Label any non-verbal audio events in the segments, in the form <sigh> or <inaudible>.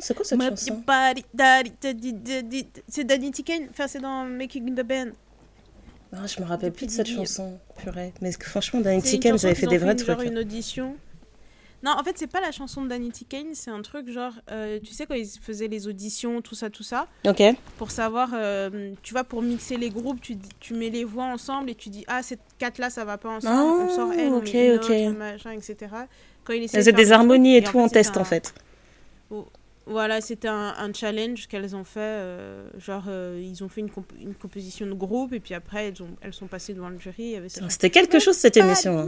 C'est quoi cette chanson C'est Danny Kane, enfin c'est dans Making the Band. Ah, je me rappelle plus de cette chanson, purée. Mais franchement, Danny chanson j'avais fait des vrais trucs. Genre une audition. Non, en fait, c'est pas la chanson de Danny Kane, c'est un truc genre, euh, tu sais, quand ils faisaient les auditions, tout ça, tout ça, Ok. pour savoir, euh, tu vois, pour mixer les groupes, tu, mets les voix ensemble et tu dis, ah, ces quatre-là, ça va pas ensemble, on Ah, sort elle, on ok, met une ok. autre, machin, etc. Elles faire des harmonies et tout en fait, test, en fait. Voilà, c'était un, un challenge qu'elles ont fait. euh, genre, euh, ils ont fait une, comp- une composition de groupe et puis après, elles, ont, elles sont passées devant le jury. C'était quelque chose, cette émission. hein.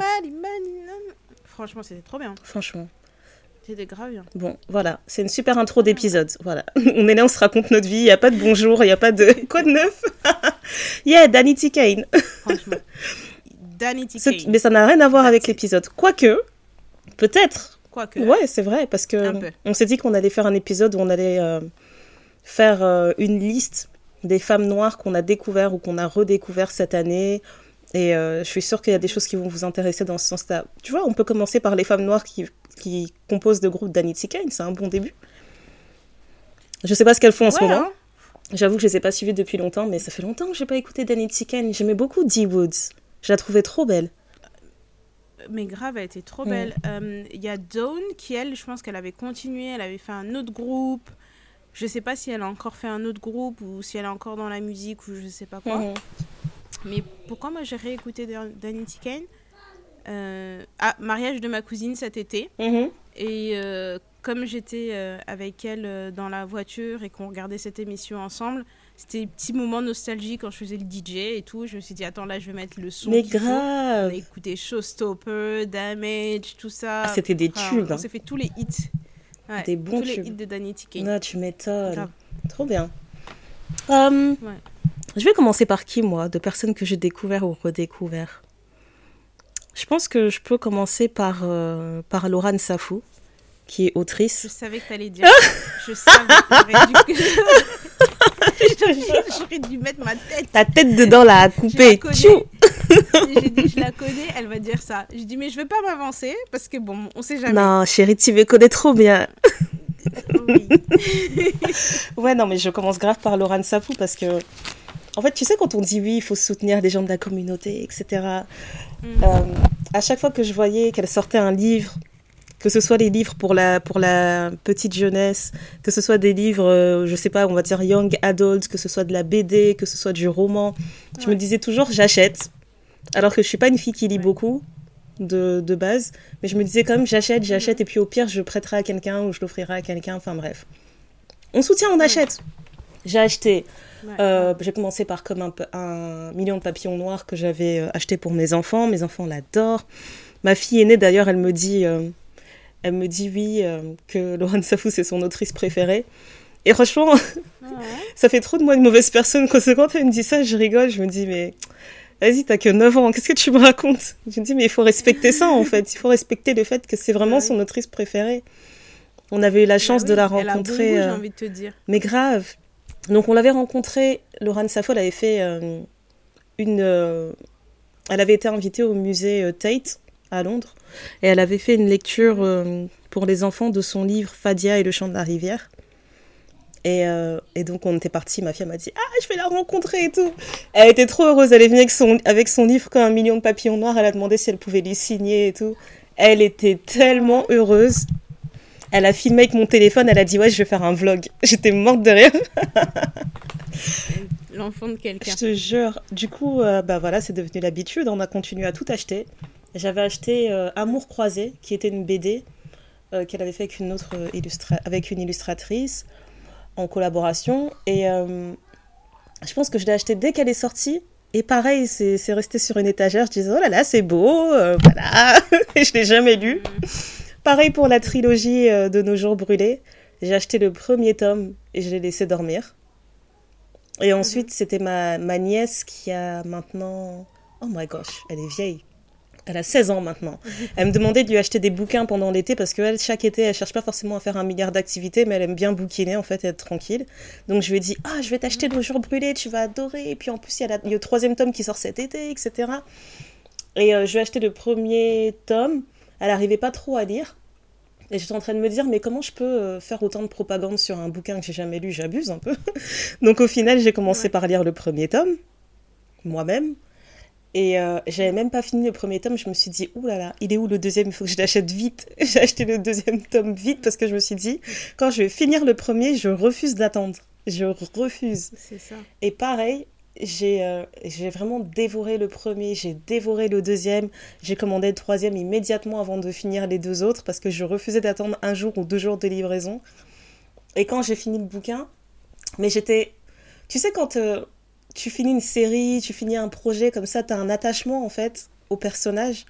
Franchement, c'était trop bien. Franchement. C'était grave bien. Bon, voilà. C'est une super intro d'épisode. Voilà. <laughs> On est là, on se raconte notre vie. Il n'y a pas de bonjour, il n'y a pas de. <laughs> Quoi de neuf <laughs> Yeah, Danny T. Kane. Franchement. Danny T. Kane. Mais ça n'a rien à voir avec l'épisode. Quoique, peut-être. Quoique. Ouais, c'est vrai, parce que on s'est dit qu'on allait faire un épisode où on allait euh, faire euh, une liste des femmes noires qu'on a découvert ou qu'on a redécouvert cette année. Et euh, je suis sûre qu'il y a des choses qui vont vous intéresser dans ce sens-là. Tu vois, on peut commencer par les femmes noires qui, qui composent le groupe d'Anity Kane, c'est un bon début. Je sais pas ce qu'elles font en ce moment. hein. J'avoue que je les ai pas suivies depuis longtemps, mais ça fait longtemps que j'ai pas écouté Danity Kane. J'aimais beaucoup Dee Woods. Je la trouvais trop belle. Mais grave, elle était trop Mm. belle. Euh, Il y a Dawn qui, elle, je pense qu'elle avait continué. Elle avait fait un autre groupe. Je sais pas si elle a encore fait un autre groupe ou si elle est encore dans la musique ou je sais pas quoi. Mhm. Mais pourquoi moi j'ai réécouté Dan- Danity Kane Euh, Ah, mariage de ma cousine cet été. Mhm. Et euh, comme j'étais avec elle dans la voiture et qu'on regardait cette émission ensemble, c'était des petits moments nostalgiques quand je faisais le DJ et tout. Je me suis dit, attends, là, je vais mettre le son. Mais qu'il faut. On grave. a écouté Showstopper, Damage, tout ça. Ah, c'était des Enfin, tubes. On hein. s'est fait tous les hits. Ouais, Des bons tous les tubes. hits de Danity Kane. Ah, tu m'étonnes. Grave. Trop bien. Ouais. Je vais commencer par qui, moi, de personnes que j'ai découvert ou redécouvert Je pense que je peux commencer par, euh, par Laurent Safou, qui est Je autrice. savais que t'allais dire. <laughs> Je savais. Dû... <laughs> J'aurais dû mettre ma tête. Ta tête dedans, là, à couper. J'ai dit, je la connais, elle va dire ça. J'ai dit, mais je vais pas m'avancer parce que bon, on sait jamais. Non, chérie, tu me connais trop bien. Oui. Ouais, non, mais je commence grave par Laurent Safou parce que, en fait, tu sais, quand on dit oui, il faut soutenir les gens de la communauté, etc. Mm. Euh, à chaque fois que je voyais qu'elle sortait un livre, que ce soit les livres pour la, pour la petite jeunesse, que ce soit des livres, euh, je sais pas, on va dire young adult, que ce soit de la BD, que ce soit du roman, je me disais toujours j'achète. Alors que je suis pas une fille qui lit Ouais. beaucoup de, de base, mais je me disais quand même j'achète, j'achète, et puis au pire je prêterai à quelqu'un ou je l'offrirai à quelqu'un, enfin bref. On soutient, on achète. J'ai acheté euh, j'ai commencé par comme un million de papillons noirs que j'avais euh, acheté pour mes enfants. Mes enfants l'adorent. Ma fille aînée, d'ailleurs, elle me dit, euh, elle me dit oui, euh, que Laurent Safou, c'est son autrice préférée. Et franchement, <laughs> Ouais. ça fait trop de moi une mauvaise personne. Quand, quand elle me dit ça, je rigole. Je me dis, mais vas-y, t'as que 9 ans. Qu'est-ce que tu me racontes? Je me dis, mais il faut respecter ça, en fait. Il faut respecter le fait que c'est vraiment Ouais. son autrice préférée. On avait eu la chance Bah de oui, la bon rencontrer. euh, J'ai envie de te dire. mais grave. Donc on l'avait rencontré, Laurent Safo, elle avait fait euh, une... euh, elle avait été invitée au musée Tate à Londres et elle avait fait une lecture euh, pour les enfants de son livre Fadia et le chant de la rivière. Et, euh, et donc on était partis, ma fille m'a dit Ah, je vais la rencontrer et tout. Elle était trop heureuse, elle est venue avec son, avec son livre comme un million de papillons noirs, elle a demandé si elle pouvait lui signer et tout. Elle était tellement heureuse. Elle a filmé avec mon téléphone, elle a dit Ouais, je vais faire un vlog. <laughs> J'étais morte de rire. L'enfant de quelqu'un. Je te jure. Du coup, euh, bah voilà, c'est devenu l'habitude. On a continué à tout acheter. J'avais acheté euh, Amour croisé, qui était une BD euh, qu'elle avait fait avec une autre euh, illustra- avec une illustratrice en collaboration. Et euh, je pense que je l'ai acheté dès qu'elle est sortie. Et pareil, c'est resté sur une étagère. Je disais, oh là là, c'est beau, voilà. <laughs> Et je l'ai jamais lu. Pareil pour la trilogie de Nos jours brûlés. J'ai acheté le premier tome et je l'ai laissé dormir. Et ensuite, c'était ma, ma nièce qui a maintenant... Oh my gosh, elle est vieille. Elle a 16 ans maintenant. Elle me demandait de lui acheter des bouquins pendant l'été parce qu'elle, chaque été, elle cherche pas forcément à faire un milliard d'activités, mais elle aime bien bouquiner en fait et être tranquille. Donc je lui ai dit, ah, je vais t'acheter Nos jours brûlés, tu vas adorer. Et puis en plus, il y a, la- il y a le troisième tome qui sort cet été, etc. Et euh, je lui ai acheté le premier tome. Elle n'arrivait pas trop à lire. Et j'étais en train de me dire, mais comment je peux euh, faire autant de propagande sur un bouquin que j'ai jamais lu? J'abuse un peu. <laughs> Donc au final, j'ai commencé par lire le premier tome, moi-même. Et euh, j'avais même pas fini le premier tome, je me suis dit, ouh là là, il est où le deuxième? Il faut que je l'achète vite. <laughs> j'ai acheté le deuxième tome vite parce que je me suis dit, quand je vais finir le premier, je refuse d'attendre. Je refuse. C'est ça. Et pareil, j'ai euh, j'ai vraiment dévoré le premier, j'ai dévoré le deuxième, j'ai commandé le troisième immédiatement avant de finir les deux autres parce que je refusais d'attendre un jour ou deux jours de livraison. Et quand j'ai fini le bouquin, mais j'étais... Tu sais, quand euh, tu finis une série, tu finis un projet comme ça, tu as un attachement en fait au personnage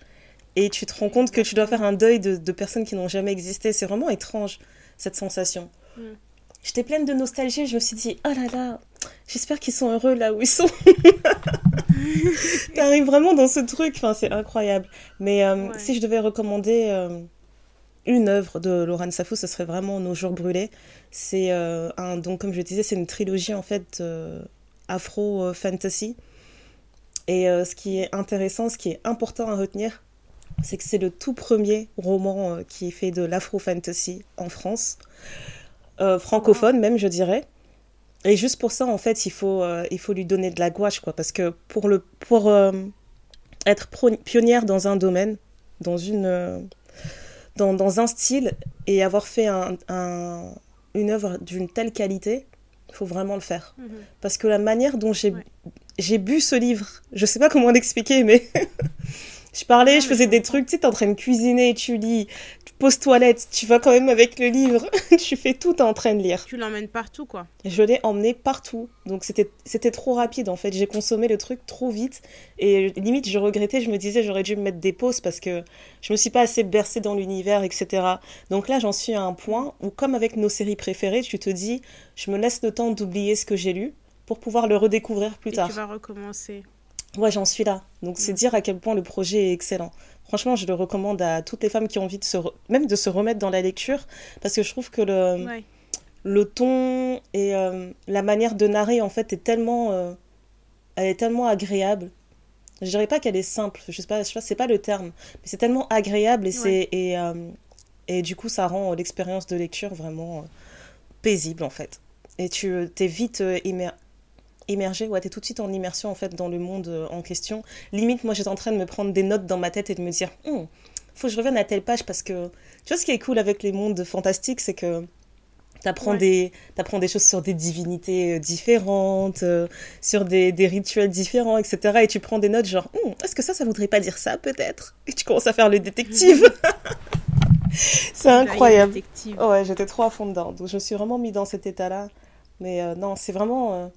et tu te rends compte que tu dois faire un deuil de, de personnes qui n'ont jamais existé. C'est vraiment étrange cette sensation. Mm. J'étais pleine de nostalgie, je me suis dit, oh là là, j'espère qu'ils sont heureux là où ils sont. <laughs> T'arrives vraiment dans ce truc, enfin, c'est incroyable. Mais euh, si je devais recommander euh, une œuvre de Laurent Safou, ce serait vraiment Nos jours brûlés. C'est euh, un, donc comme je disais, c'est une trilogie en fait afro-fantasy. Et ce qui est intéressant, ce qui est important à retenir, c'est que c'est le tout premier roman qui est fait de l'afro-fantasy en France. Euh, francophone même, je dirais. Et juste pour ça, en fait, il faut, euh, il faut lui donner de la gouache, quoi. Parce que pour, le, pour euh, être pionnière dans un domaine, dans, une, dans, dans, un style, et avoir fait un, une œuvre d'une telle qualité, il faut vraiment le faire. Mhm. Parce que la manière dont j'ai j'ai bu ce livre, je sais pas comment l'expliquer, mais <laughs> je parlais, je faisais des trucs, tu sais, t'es en train de cuisiner, tu lis, pose toilette, tu vas quand même avec le livre, <laughs> tu fais tout en train de lire. Tu l'emmènes partout, quoi. Je l'ai emmené partout, donc c'était c'était trop rapide en fait. J'ai consommé le truc trop vite et limite je regrettais, je me disais j'aurais dû me mettre des pauses parce que je me suis pas assez bercée dans l'univers, etc. Donc là j'en suis à un point où comme avec nos séries préférées, tu te dis je me laisse le temps d'oublier ce que j'ai lu pour pouvoir le redécouvrir plus et tard. Tu vas recommencer. Ouais, j'en suis là. Donc c'est dire à quel point le projet est excellent. Franchement, je le recommande à toutes les femmes qui ont envie de se même de se remettre dans la lecture parce que je trouve que le le ton et euh, la manière de narrer en fait est tellement euh, elle est tellement agréable. Je dirais pas qu'elle est simple, je sais pas, je sais pas c'est pas le terme, mais c'est tellement agréable et c'est et euh, et du coup ça rend l'expérience de lecture vraiment paisible en fait. Et tu t'es vite immergé, ouais, t'es tout de suite en immersion en fait dans le monde euh, en question. Limite, moi j'étais en train de me prendre des notes dans ma tête et de me dire, hum, faut que je revienne à telle page parce que tu vois ce qui est cool avec les mondes fantastiques, c'est que t'apprends des apprends des choses sur des divinités euh, différentes, euh, sur des, des, rituels différents, etc. Et tu prends des notes genre, hum, est-ce que ça, ça voudrait pas dire ça peut-être? Et tu commences à faire le détective. <laughs> c'est incroyable. ouais, j'étais trop à fond dedans. Donc je me suis vraiment mis dans cet état-là. Mais non, c'est vraiment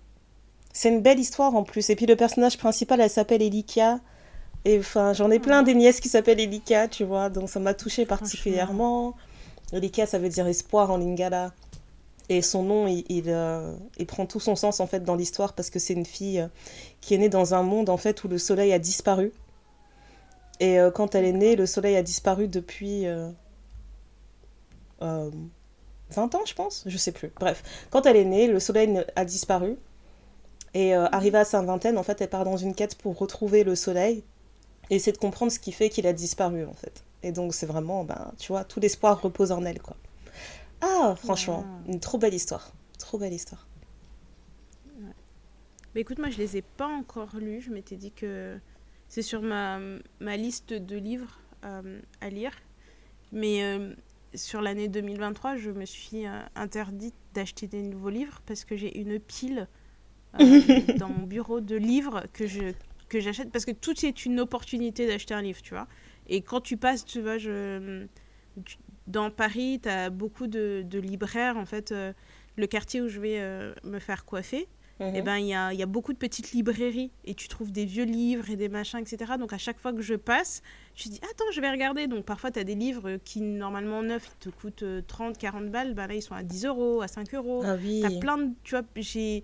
c'est une belle histoire en plus. Et puis le personnage principal, elle s'appelle Elika. Et enfin, j'en ai plein des nièces qui s'appellent Elika, tu vois. Donc ça m'a touchée particulièrement. Elika, ça veut dire espoir en lingala. Et son nom, il, il, euh, prend tout son sens en fait dans l'histoire parce que c'est une fille euh, qui est née dans un monde en fait où le soleil a disparu. Et euh, quand elle est née, le soleil a disparu depuis 20 ans, je pense. Je sais plus. Bref, quand elle est née, le soleil a disparu. Et euh, arrivée à sa vingtaine, en fait, elle part dans une quête pour retrouver le soleil et essayer de comprendre ce qui fait qu'il a disparu, en fait. Et donc, c'est vraiment, ben, tu vois, tout l'espoir repose en elle, quoi. Ah, franchement, une trop belle histoire. Trop belle histoire. Mais écoute, moi, je les ai pas encore lus. Je m'étais dit que c'est sur ma, ma liste de livres euh, à lire. Mais euh, sur l'année 2023, je me suis interdite d'acheter des nouveaux livres parce que j'ai une pile euh, dans mon bureau de livres que je que j'achète parce que tout est une opportunité d'acheter un livre, tu vois. Et quand tu passes, tu vois, je, dans Paris, tu as beaucoup de, de, libraires, en fait, euh, le quartier où je vais euh, me faire coiffer, mhm. et eh ben il y a, y a, beaucoup de petites librairies et tu trouves des vieux livres et des machins, etc. Donc à chaque fois que je passe, je dis attends, je vais regarder. Donc parfois tu as des livres qui normalement neufs te coûtent 30, 40 balles, ben là ils sont à 10 euros, à 5 euros. Ah oui. As plein de, tu vois, j'ai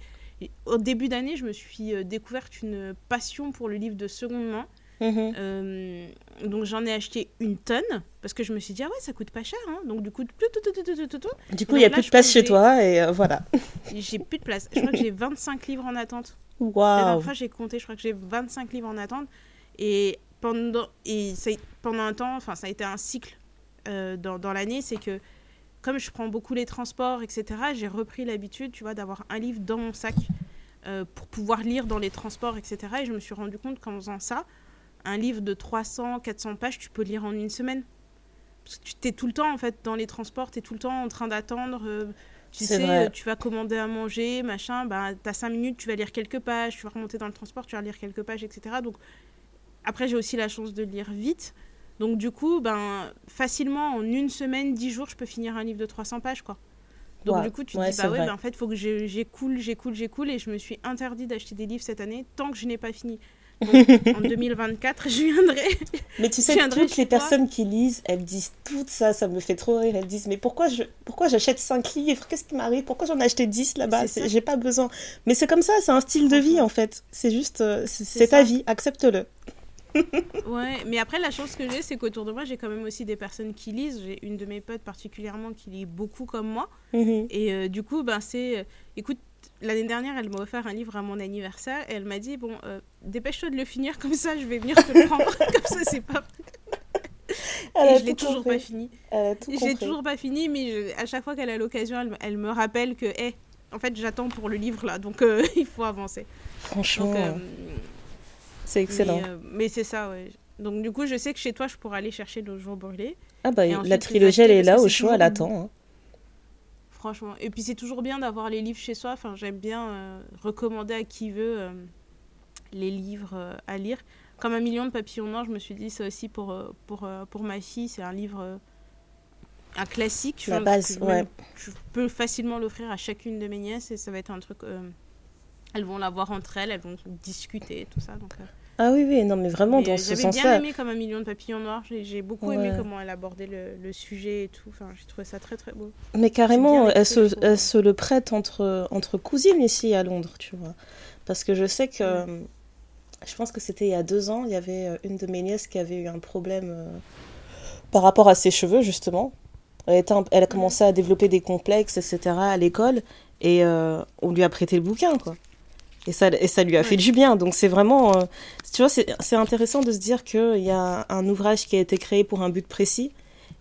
au début d'année, je me suis euh, découverte une passion pour le livre de seconde main. Mhm. Euh, donc j'en ai acheté une tonne parce que je me suis dit ah ouais ça coûte pas cher hein. donc du coup du coup il y a plus de place chez toi et euh, voilà <laughs> j'ai plus de place je crois que j'ai 25 livres en attente waouh la dernière fois j'ai compté je crois que j'ai 25 livres en attente et pendant et ça, pendant un temps enfin ça a été un cycle euh, dans, dans l'année, c'est que comme je prends beaucoup les transports, etc., j'ai repris l'habitude, tu vois, d'avoir un livre dans mon sac euh, pour pouvoir lire dans les transports, etc. Et je me suis rendu compte qu'en faisant ça, un livre de 300, 400 pages, tu peux lire en une semaine. Parce que tu es tout le temps, en fait, dans les transports, tu es tout le temps en train d'attendre. euh, tu sais, vrai. tu vas commander à manger, machin, bah, tu as 5 minutes, tu vas lire quelques pages, tu vas remonter dans le transport, tu vas lire quelques pages, etc. Donc, après, j'ai aussi la chance de lire vite. Donc, du coup, ben, facilement, en une semaine, 10 jours, je peux finir un livre de 300 pages, quoi. Donc, du coup, tu te ouais, dis, bah ouais, ben, en fait, il faut que j'écoule, j'écoule, j'écoule. Et je me suis interdit d'acheter des livres cette année tant que je n'ai pas fini. Donc, en <laughs> 2024, je viendrai. Mais tu sais, viendrai toutes les personnes qui lisent, elles disent tout ça, ça me fait trop rire. Elles disent, mais pourquoi je, pourquoi j'achète 5 livres? Qu'est-ce qui m'arrive? Pourquoi j'en ai acheté 10 là-bas? J'ai pas besoin. Mais c'est comme ça, c'est un style de vie en fait. C'est juste, euh, c'est ta vie, accepte-le. <laughs> Ouais, mais après, la chance que j'ai, c'est qu'autour de moi, j'ai quand même aussi des personnes qui lisent. J'ai une de mes potes particulièrement qui lit beaucoup comme moi. Mhm. Et euh, du coup, ben, c'est. euh, écoute, l'année dernière, elle m'a offert un livre à mon anniversaire et elle m'a dit Bon, euh, dépêche-toi de le finir, comme ça, je vais venir te le <laughs> prendre. <laughs> comme ça, c'est pas. Elle Et a je l'ai toujours pas fini. Je l'ai toujours pas fini, mais je- à chaque fois qu'elle a l'occasion, elle, me- elle me rappelle que, hé, en fait, j'attends pour le livre là, donc il faut avancer. Franchement, Donc, c'est excellent. Mais, euh, mais c'est ça, ouais. Donc, du coup, je sais que chez toi, je pourrais aller chercher nos jours brûlés. Ah bah, la trilogie, elle est là au choix, elle attend. hein. Franchement. Et puis c'est toujours bien d'avoir les livres chez soi. Enfin, j'aime bien euh, recommander à qui veut euh, les livres à lire. Comme Un million de papillons noirs, je me suis dit, c'est aussi pour, pour, pour ma fille. C'est un livre, un classique. La base, ouais. Je peux facilement l'offrir à chacune de mes nièces et ça va être un truc. euh, elles vont l'avoir entre elles, elles vont discuter, tout ça. Donc, euh, Ah oui, oui, non, mais vraiment, mais, dans ce J'avais bien sens-là. aimé comme Un million de papillons noirs. J'ai j'ai beaucoup aimé comment elle abordait le, le sujet et tout. Enfin, j'ai trouvé ça très très beau. Mais carrément, bien elle se, le prête entre, entre cousines ici à Londres, tu vois. Parce que je sais que, euh, je pense que c'était il y a deux ans, il y avait euh, une de mes nièces qui avait eu un problème euh, par rapport à ses cheveux, justement. Elle, était un- elle a commencé à développer des complexes, etc. à l'école, et euh, on lui a prêté le bouquin, quoi. Et ça, et ça lui a fait du bien. Donc c'est vraiment, euh, tu vois, c'est intéressant de se dire qu'il y a un ouvrage qui a été créé pour un but précis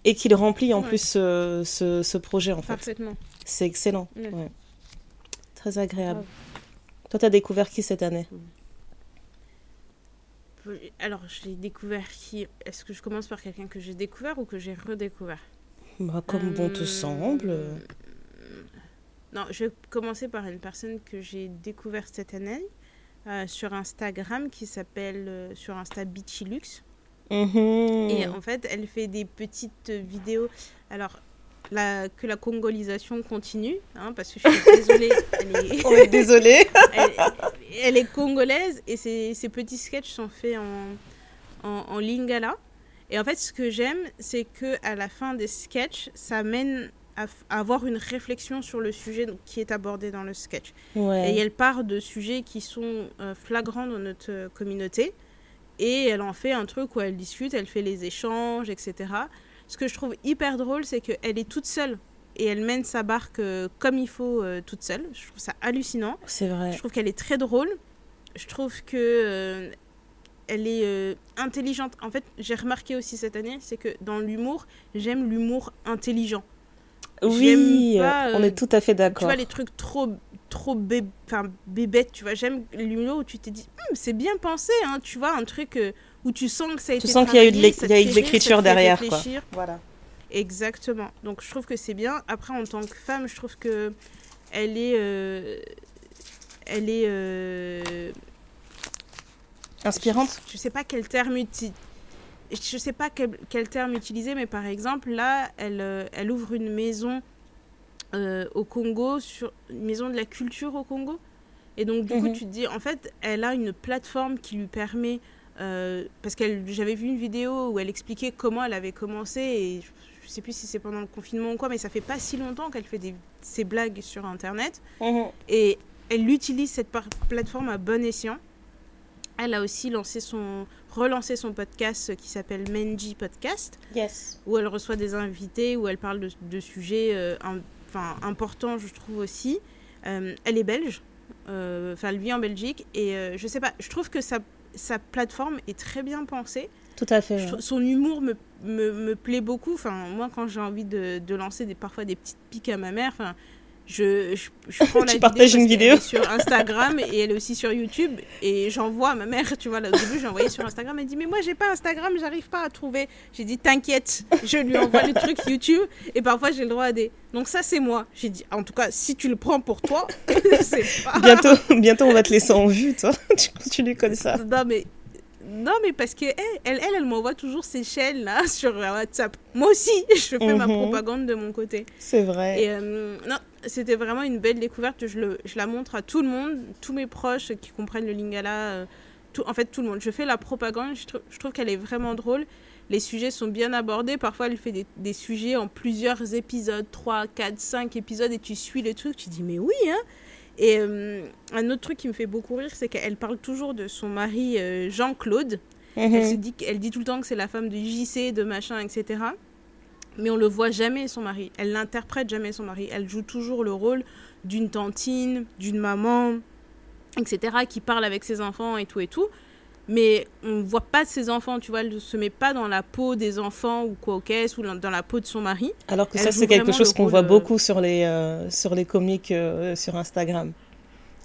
et qu'il remplit en Ouais. plus ce, ce, ce projet, en fait. Parfaitement. C'est excellent. Ouais. Très agréable. Toi, t'as découvert qui cette année? Alors, j'ai découvert qui? Est-ce que je commence par quelqu'un que j'ai découvert ou que j'ai redécouvert? Bah, Comme bon te Euh, semble. Non, je vais commencer par une personne que j'ai découverte cette année euh, sur Instagram qui s'appelle euh, sur Insta Beachilux. Mhm. Et en fait, elle fait des petites vidéos. Alors, la, que la congolisation continue, hein, parce que je suis <laughs> désolée, elle est, On est désolé. <laughs> elle, elle est congolaise et ses, ses petits sketchs sont faits en, en, en lingala. Et en fait, ce que j'aime, c'est que à la fin des sketchs, ça mène à, avoir une réflexion sur le sujet donc, qui est abordé dans le sketch. Ouais. Et elle part de sujets qui sont euh, flagrants dans notre euh, communauté. Et elle en fait un truc où elle discute, elle fait les échanges, etc. Ce que je trouve hyper drôle, c'est qu'elle est toute seule. Et elle mène sa barque euh, comme il faut euh, toute seule. Je trouve ça hallucinant. C'est vrai. Je trouve qu'elle est très drôle. Je trouve que euh, elle est intelligente. En fait, j'ai remarqué aussi cette année, c'est que dans l'humour, j'aime l'humour intelligent. Oui, pas, on euh, est tout à fait Tu d'accord. vois les trucs trop trop bé... enfin, tu vois. J'aime l'humour où tu t'es dit, Hum, c'est bien pensé, hein, tu vois, un truc euh, où tu sens que ça a Tu été sens qu'il y a eu de l'écriture derrière, quoi. Voilà. Exactement. Donc je trouve que c'est bien. Après, en tant que femme, je trouve que elle est, euh, elle est, euh, Inspirante je sais pas quel terme uti- je sais pas quel, quel terme utiliser, mais par exemple là, elle, euh, elle ouvre une maison euh, au Congo sur une maison de la culture au Congo. Et donc du coup, Mhm. tu te dis, en fait, elle a une plateforme qui lui permet euh, parce que j'avais vu une vidéo où elle expliquait comment elle avait commencé et je je sais plus si c'est pendant le confinement ou quoi, mais ça fait pas si longtemps qu'elle fait des, ses blagues sur Internet. Mhm. Et elle utilise cette plateforme à bon escient. Elle a aussi lancé son, relancé son podcast qui s'appelle Menji Podcast, Yes. où elle reçoit des invités, où elle parle de, de sujets euh, enfin, importants, je trouve aussi. Euh, elle est belge, euh, enfin elle vit en Belgique, et je sais pas, je trouve que sa, sa plateforme est très bien pensée. Tout à fait. Son humour me, me, me, plaît beaucoup. Enfin, moi, quand j'ai envie de, de, lancer des, parfois des petites piques à ma mère, enfin, je, je, je prends <laughs> la partages une vidéo sur Instagram et elle est aussi sur YouTube et j'envoie à ma mère, tu vois, là, au début j'ai envoyé sur Instagram, elle dit mais moi j'ai pas Instagram, j'arrive pas à trouver. J'ai dit t'inquiète, je lui envoie le truc YouTube et parfois j'ai le droit à des... Donc ça c'est moi. J'ai dit en tout cas si tu le prends pour toi, <laughs> c'est pas... Bientôt, bientôt on va te laisser en vue toi, <laughs> tu continues comme ça. Non mais non, mais parce que elle, elle, elle, m'envoie toujours ses chaînes là <laughs> sur WhatsApp. Moi aussi, <laughs> je fais ma Mhm. propagande de mon côté. C'est vrai. Et euh, non, c'était vraiment une belle découverte. Je, le, je la montre à tout le monde, tous mes proches qui comprennent le lingala. euh, tout, en fait, tout le monde. Je fais la propagande. Je, je trouve qu'elle est vraiment drôle. Les sujets sont bien abordés. Parfois, elle fait des, des sujets en plusieurs épisodes 3, 4, 5 épisodes et tu suis le truc. Tu dis, mais oui, hein Et euh, un autre truc qui me fait beaucoup rire, c'est qu'elle parle toujours de son mari euh, Jean-Claude. Mhm. Elle, se dit, elle dit tout le temps que c'est la femme de JC, de machin, etc. Mais on le voit jamais, son mari. Elle l'interprète jamais, son mari. Elle joue toujours le rôle d'une tantine, d'une maman, etc., qui parle avec ses enfants et tout et tout. Mais on ne voit pas ses enfants, tu vois. Elle ne se met pas dans la peau des enfants ou quoi ou dans la peau de son mari. Alors que Elle ça, c'est quelque chose qu'on voit euh, beaucoup sur les, euh, sur les comiques euh, sur Instagram.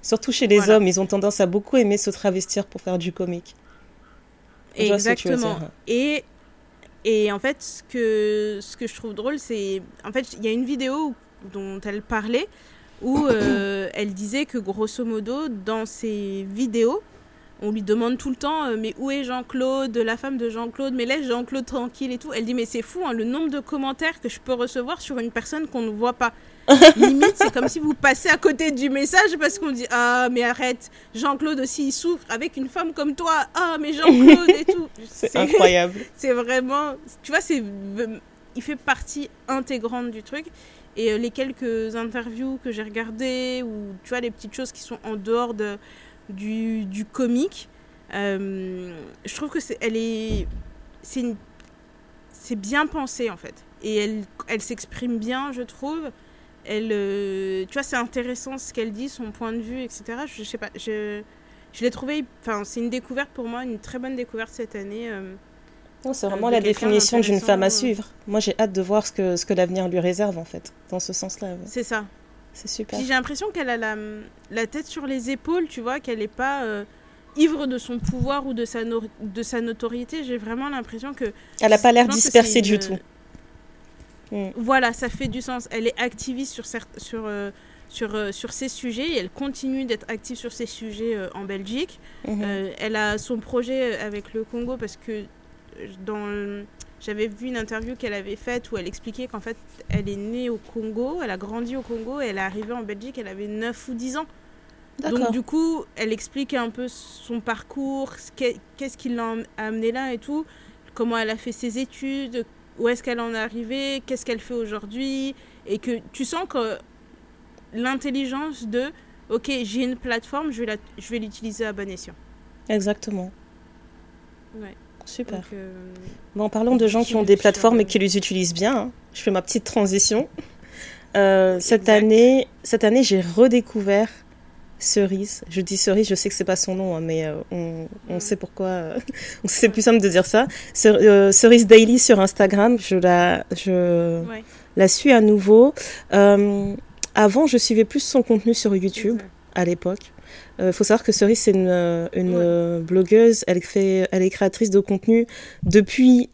Surtout chez les Voilà. hommes, ils ont tendance à beaucoup aimer se travestir pour faire du comique. Exactement. Et, et en fait, ce que, ce que je trouve drôle, c'est. En fait, il y a une vidéo dont elle parlait où euh, elle disait que grosso modo, dans ses vidéos, on lui demande tout le temps euh, mais où est Jean-Claude, la femme de Jean-Claude, mais laisse Jean-Claude tranquille et tout. Elle dit mais c'est fou hein, le nombre de commentaires que je peux recevoir sur une personne qu'on ne voit pas. <laughs> Limite c'est comme si vous passez à côté du message parce qu'on dit ah mais arrête Jean-Claude aussi il souffre avec une femme comme toi ah mais Jean-Claude et tout. <laughs> C'est incroyable. <laughs> C'est vraiment tu vois c'est il fait partie intégrante du truc et euh, les quelques interviews que j'ai regardées ou tu vois les petites choses qui sont en dehors de du, du comique. Euh, je trouve que c'est elle est c'est une- c'est bien pensé en fait et elle elle s'exprime bien je trouve elle euh, tu vois c'est intéressant ce qu'elle dit son point de vue etc je, je sais pas je je l'ai trouvé enfin c'est une découverte pour moi une très bonne découverte cette année euh, Non, C'est vraiment la définition d'une femme à suivre. Moi, j'ai hâte de voir ce que, ce que l'avenir lui réserve, en fait, dans ce sens-là. ouais. c'est ça C'est super. J'ai l'impression qu'elle a la, la tête sur les épaules, tu vois, qu'elle n'est pas euh, ivre de son pouvoir ou de sa, no- de sa notoriété. J'ai vraiment l'impression que. Elle n'a pas l'air dispersée du une- tout. Mm. Voilà, ça fait du sens. Elle est activiste sur, cer- sur, euh, sur, euh, sur ces sujets et elle continue d'être active sur ces sujets euh, en Belgique. Mhm. Euh, elle a son projet avec le Congo parce que euh, dans le- j'avais vu une interview qu'elle avait faite où elle expliquait qu'en fait elle est née au Congo, elle a grandi au Congo et elle est arrivée en Belgique, elle avait 9 ou 10 ans. Donc du coup, elle explique un peu son parcours, ce qu'est- qu'est-ce qui l'a em- amené là et tout, comment elle a fait ses études, où est-ce qu'elle en est arrivée, qu'est-ce qu'elle fait aujourd'hui, et que tu sens que l'intelligence de, ok, j'ai une plateforme, je vais, la- je vais l'utiliser à bon escient. Exactement. Ouais. Super. Donc, euh, Bon, en parlant de gens qui ont des plateformes et qui les utilisent bien, hein, je fais ma petite transition. Euh, cette année, cette année, j'ai redécouvert Cerise. Je dis Cerise, je sais que c'est pas son nom, hein, mais euh, on, on Mm. sait pourquoi. euh, <laughs> c'est plus simple de dire ça. Ce- euh, Cerise Daily sur Instagram, je la, je ouais. la suis à nouveau. Avant, je suivais plus son contenu sur YouTube à l'époque. Il faut savoir que Cerise, c'est une, euh, une Ouais. euh, blogueuse. Elle, fait, elle est créatrice de contenu depuis.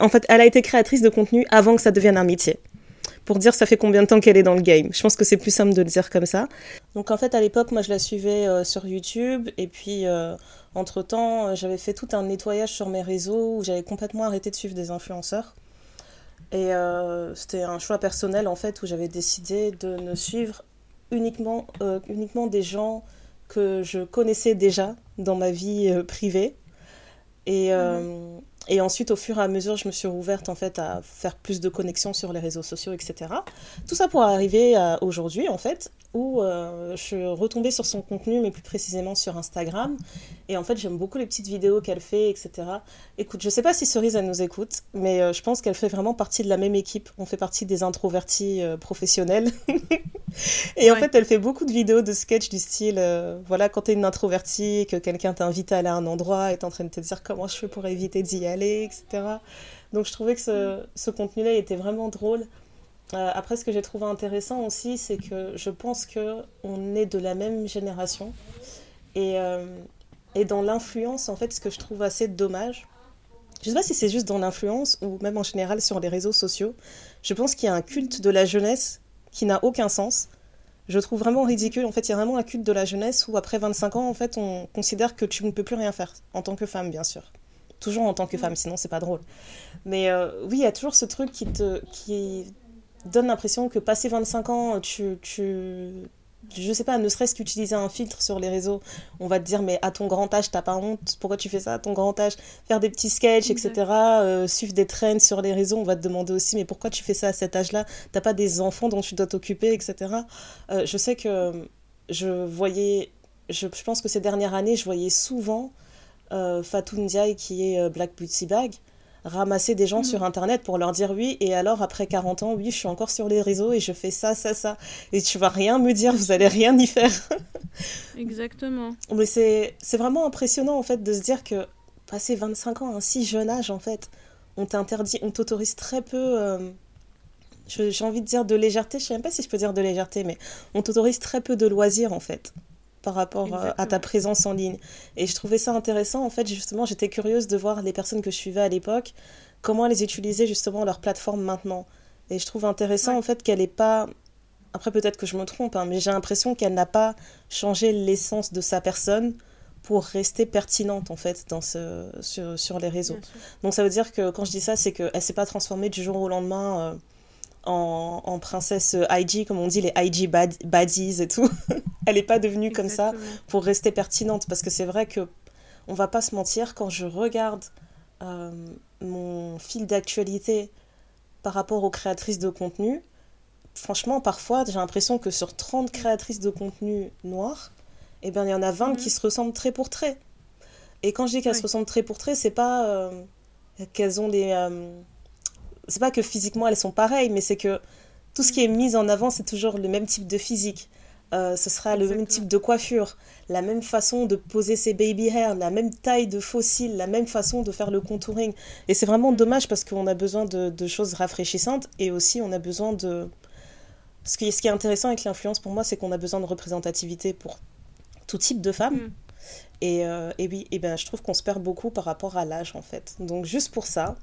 En fait, elle a été créatrice de contenu avant que ça devienne un métier. Pour dire ça fait combien de temps qu'elle est dans le game? Je pense que c'est plus simple de le dire comme ça. Donc en fait, à l'époque, moi, je la suivais euh, sur YouTube. Et puis, euh, entre-temps, euh, j'avais fait tout un nettoyage sur mes réseaux où j'avais complètement arrêté de suivre des influenceurs. Et euh, c'était un choix personnel, en fait, où j'avais décidé de ne suivre uniquement, euh, uniquement des gens que je connaissais déjà dans ma vie euh, privée. Et, euh, et ensuite, au fur et à mesure, je me suis rouverte en fait à faire plus de connexions sur les réseaux sociaux, etc. Tout ça pour arriver à aujourd'hui, en fait. Où euh, je suis retombée sur son contenu, mais plus précisément sur Instagram. Et en fait, j'aime beaucoup les petites vidéos qu'elle fait, etc. Écoute, je sais pas si Cerise, elle nous écoute, mais euh, je pense qu'elle fait vraiment partie de la même équipe. On fait partie des introvertis euh, professionnels. <laughs> et en fait, elle fait beaucoup de vidéos de sketch du style, voilà, quand t'es une introvertie, que quelqu'un t'invite à aller à un endroit et t'es en train de te dire comment je fais pour éviter d'y aller, etc. Donc je trouvais que ce, ce contenu-là était vraiment drôle. Euh, après, ce que j'ai trouvé intéressant aussi, c'est que je pense qu'on est de la même génération. Et, euh, dans l'influence, en fait, ce que je trouve assez dommage, je ne sais pas si c'est juste dans l'influence ou même en général sur les réseaux sociaux, je pense qu'il y a un culte de la jeunesse qui n'a aucun sens. Je trouve vraiment ridicule. En fait, il y a vraiment un culte de la jeunesse où après 25 ans, en fait, on considère que tu ne peux plus rien faire, en tant que femme, bien sûr. Toujours en tant que femme, sinon c'est pas drôle. Mais euh, oui, il y a toujours ce truc qui te, qui donne l'impression que passé 25 ans, tu, tu je sais pas, ne serait-ce qu'utiliser un filtre sur les réseaux, on va te dire mais à ton grand âge t'as pas honte, pourquoi tu fais ça à ton grand âge? Faire des petits sketchs, etc. Euh, suivre des trends sur les réseaux, on va te demander aussi mais pourquoi tu fais ça à cet âge-là? T'as pas des enfants dont tu dois t'occuper, etc. Euh, je sais que je voyais, je, pense que ces dernières années, je voyais souvent euh, Fatou Ndiaye qui est euh, Black Beauty Bag ramasser des gens mm. sur Internet pour leur dire oui, et alors après 40 ans, oui, je suis encore sur les réseaux et je fais ça, ça, ça. Et tu vas rien me dire, vous allez rien y faire. <laughs> Exactement. Mais c'est vraiment impressionnant en fait de se dire que passer 25 ans à un si jeune âge, en fait, on t'interdit, on t'autorise très peu. Euh, j'ai envie de dire de légèreté, je sais même pas si je peux dire de légèreté, mais on t'autorise très peu de loisirs en fait par rapport euh, à ta présence en ligne. Et je trouvais ça intéressant. En fait, justement, j'étais curieuse de voir les personnes que je suivais à l'époque, comment elles utilisaient justement leur plateforme maintenant. Et je trouve intéressant en fait qu'elle n'est pas. Après, peut-être que je me trompe, hein, mais j'ai l'impression qu'elle n'a pas changé l'essence de sa personne pour rester pertinente en fait dans ce, sur, sur les réseaux. Donc ça veut dire que quand je dis ça, c'est qu'elle s'est pas transformée du jour au lendemain. Euh, en, princesse IG, comme on dit, les IG bad, baddies et tout. <laughs> Elle n'est pas devenue comme ça pour rester pertinente. Parce que c'est vrai que, on va pas se mentir, quand je regarde euh, mon fil d'actualité par rapport aux créatrices de contenu, franchement, parfois, j'ai l'impression que sur 30 créatrices de contenu noirs, eh bien, il y en a 20 mhm. qui se ressemblent trait pour trait. Et quand je dis qu'elles se ressemblent trait pour trait, c'est pas euh, qu'elles ont les. Euh, c'est pas que physiquement elles sont pareilles, mais c'est que tout ce qui est mis en avant, c'est toujours le même type de physique. Euh, ce sera le même type de coiffure, la même façon de poser ses baby hair, la même taille de fossiles, la même façon de faire le contouring. Et c'est vraiment dommage parce qu'on a besoin de, choses rafraîchissantes et aussi on a besoin de... Ce qui, ce qui est intéressant avec l'influence pour moi, c'est qu'on a besoin de représentativité pour tout type de femmes. Mm. Et, euh, et, oui, et ben, je trouve qu'on se perd beaucoup par rapport à l'âge en fait. Donc juste pour ça,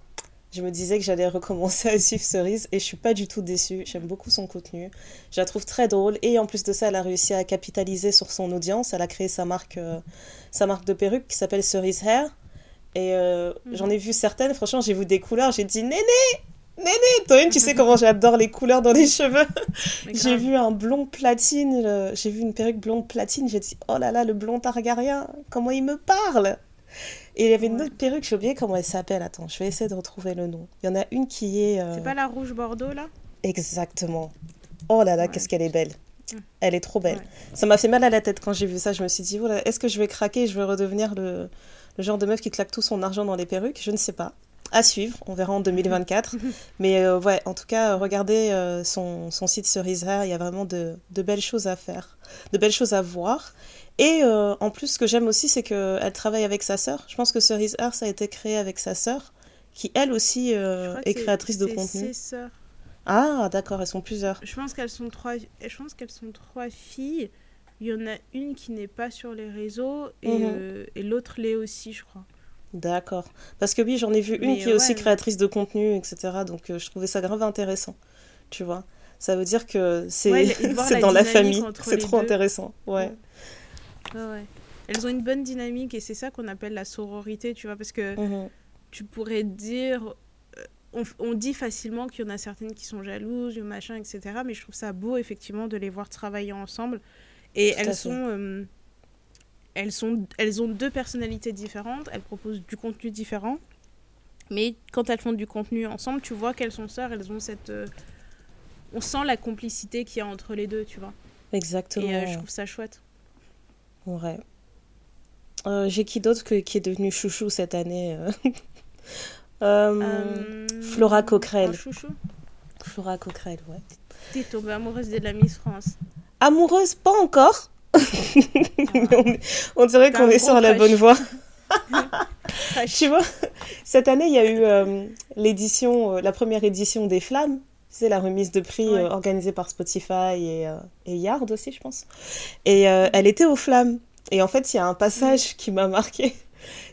je me disais que j'allais recommencer à suivre Cerise et je suis pas du tout déçue. J'aime beaucoup son contenu. Je la trouve très drôle et en plus de ça, elle a réussi à capitaliser sur son audience. Elle a créé sa marque, euh, sa marque de perruque qui s'appelle Cerise Hair. Et euh, mhm. j'en ai vu certaines. Franchement, j'ai vu des couleurs. J'ai dit Néné Néné Toi, tu sais <laughs> comment j'adore les couleurs dans les cheveux. <laughs> j'ai vu un blond platine. J'ai vu une perruque blonde platine. J'ai dit Oh là là, le blond targaryen, comment il me parle? Et il y avait une autre perruque, j'ai oublié comment elle s'appelle. Attends, je vais essayer de retrouver le nom. Il y en a une qui est. Euh, C'est pas la rouge Bordeaux là? Exactement. Oh là là, qu'est-ce qu'elle est belle. Elle est trop belle. Ça m'a fait mal à la tête quand j'ai vu ça. Je me suis dit, voilà, est-ce que je vais craquer et je vais redevenir le, le genre de meuf qui claque tout son argent dans les perruques? Je ne sais pas. À suivre, on verra en 2024. <laughs> Mais euh, ouais, en tout cas, regardez euh, son, son, site Cerise il y a vraiment de, de, belles choses à faire, de belles choses à voir. Et euh, en plus, ce que j'aime aussi, c'est qu'elle travaille avec sa sœur. Je pense que Cerise Earth a été créée avec sa sœur, qui elle aussi euh, est créatrice de contenu. Ses sœurs. Ah, d'accord, elles sont plusieurs. Je pense qu'elles sont trois. Je pense qu'elles sont trois filles. Il y en a une qui n'est pas sur les réseaux et, mhm. euh, et l'autre l'est aussi, je crois. D'accord. Parce que oui, j'en ai vu une qui est aussi créatrice de contenu, etc. Donc je trouvais ça grave intéressant. Tu vois Ça veut dire que c'est <laughs> dans la famille. C'est trop intéressant. ouais. Elles ont une bonne dynamique et c'est ça qu'on appelle la sororité, tu vois, parce que mhm. tu pourrais dire. Euh, on, dit facilement qu'il y en a certaines qui sont jalouses, machin, etc. Mais je trouve ça beau, effectivement, de les voir travailler ensemble. Et elles sont, euh, elles sont. Elles ont deux personnalités différentes, elles proposent du contenu différent. Mais quand elles font du contenu ensemble, tu vois qu'elles sont sœurs, elles ont cette. Euh, on sent la complicité qu'il y a entre les deux, tu vois. Exactement. Et je trouve ça chouette. Ouais. J'ai qui d'autre qui est devenu chouchou cette année <laughs> Flora Coquerel. chouchou Flora Coquerel, ouais. T'es tombée amoureuse de la Miss France Amoureuse, pas encore. <laughs> on, dirait qu'on est sur la bonne voie. <laughs> tu vois, cette année, il y a eu euh, l'édition, euh, la première édition des Flammes. C'est la remise de prix euh, organisée par Spotify et, et, Yard aussi, je pense. Et elle était aux Flammes. Et en fait, il y a un passage qui m'a marqué.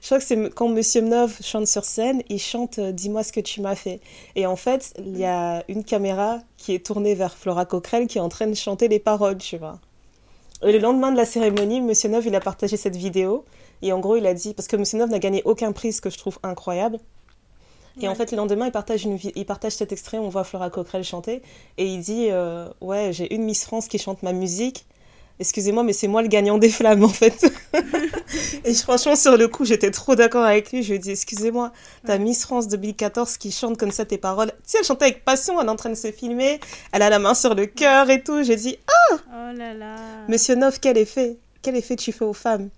Je crois que c'est quand Monsieur Nov chante sur scène, il chante Dis-moi ce que tu m'as fait. Et en fait, il y a une caméra qui est tournée vers Flora Coquerel qui est en train de chanter les paroles, tu vois. Et le lendemain de la cérémonie, Monsieur Nov, il a partagé cette vidéo. Et en gros, il a dit, parce que Monsieur Nov n'a gagné aucun prix, ce que je trouve incroyable. Et en fait, le lendemain, il partage, une, il partage cet extrait, on voit Flora Coquerel chanter, et il dit euh, Ouais, j'ai une Miss France qui chante ma musique, excusez-moi, mais c'est moi le gagnant des flammes, en fait. <laughs> et franchement, sur le coup, j'étais trop d'accord avec lui. Je lui ai dit, excusez-moi, ta Miss France 2014 qui chante comme ça tes paroles. Tu sais, elle chantait avec passion, elle est en train de se filmer, elle a la main sur le cœur et tout. J'ai dit, ah Oh là là Monsieur Nov, quel effet Quel effet tu fais aux femmes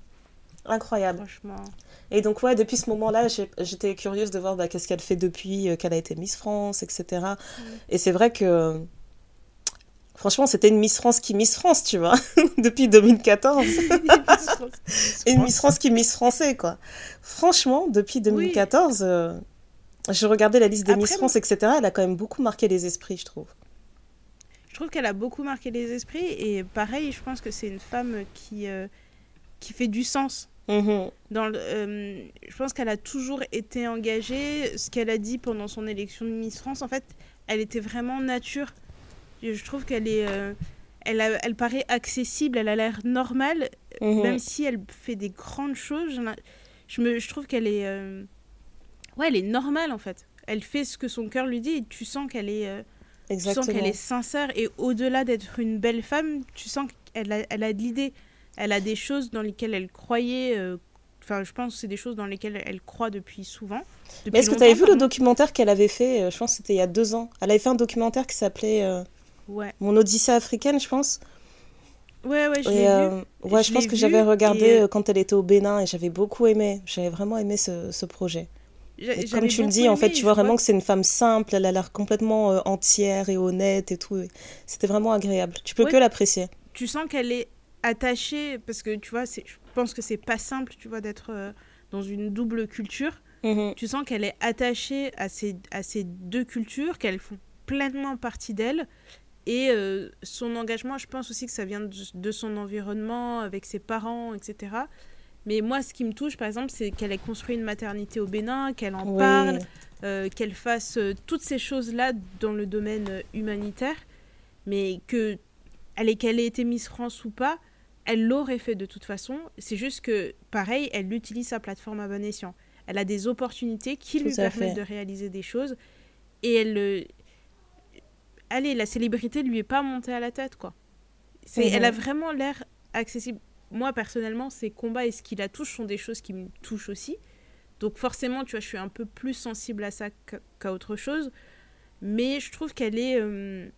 Incroyable. Franchement. Et donc, ouais, depuis ce moment-là, j'étais curieuse de voir bah, qu'est-ce qu'elle fait depuis euh, qu'elle a été Miss France, etc. Et c'est vrai que Franchement, c'était une Miss France qui Miss France, tu vois, <laughs> depuis 2014. <laughs> une Miss France qui Miss Français, quoi. Franchement, depuis 2014, euh, je regardais la liste des Miss France, etc. Elle a quand même beaucoup marqué les esprits, je trouve. Je trouve qu'elle a beaucoup marqué les esprits et pareil, je pense que c'est une femme qui, euh, qui fait du sens. Dans le, euh, je pense qu'elle a toujours été engagée. Ce qu'elle a dit pendant son élection de Miss France, en fait, elle était vraiment nature. Je trouve qu'elle est, euh, elle, elle paraît accessible, elle a l'air normale, mhm. même si elle fait des grandes choses. Je, me, je trouve qu'elle est, euh, ouais, elle est normale en fait. Elle fait ce que son cœur lui dit et tu sens qu'elle est, tu sens qu'elle est sincère et au-delà d'être une belle femme, tu sens qu'elle a, elle a de l'idée. Elle a des choses dans lesquelles elle croyait. Enfin, je pense que c'est des choses dans lesquelles elle croit depuis souvent. Mais est-ce que tu avais vu le documentaire qu'elle avait fait Je pense que c'était il y a deux ans. Elle avait fait un documentaire qui s'appelait mon Odyssée africaine, je pense. Ouais, ouais, je l'ai euh, Ouais, je, pense que j'avais regardé euh, quand elle était au Bénin et j'avais beaucoup aimé. J'avais vraiment aimé ce, ce projet. comme tu le dis, en fait, tu vois vraiment que c'est une femme simple, elle a l'air complètement euh, entière et honnête et tout. C'était vraiment agréable. Tu peux que l'apprécier. Tu sens qu'elle est attachée, parce que tu vois, je pense que c'est pas simple, tu vois, d'être dans une double culture. Mhm. Tu sens qu'elle est attachée à ces, à ces deux cultures, qu'elles font pleinement partie d'elle et euh, son engagement, je pense aussi que ça vient de, son environnement, avec ses parents, etc. Mais moi, ce qui me touche, par exemple, c'est qu'elle ait construit une maternité au Bénin, qu'elle en parle, euh, qu'elle fasse euh, toutes ces choses-là dans le domaine humanitaire, mais que elle qu'elle ait été Miss France ou pas, elle l'aurait fait de toute façon. C'est juste que, pareil, elle utilise sa plateforme à bon escient. Elle a des opportunités qui lui permettent de réaliser des choses et elle, allez, la célébrité lui est pas montée à la tête, quoi. C'est, Elle a vraiment l'air accessible. Moi, personnellement, ses combats et ce qui la touche sont des choses qui me touchent aussi. Donc forcément, tu vois, je suis un peu plus sensible à ça qu'à autre chose. Mais je trouve qu'elle est... Euh,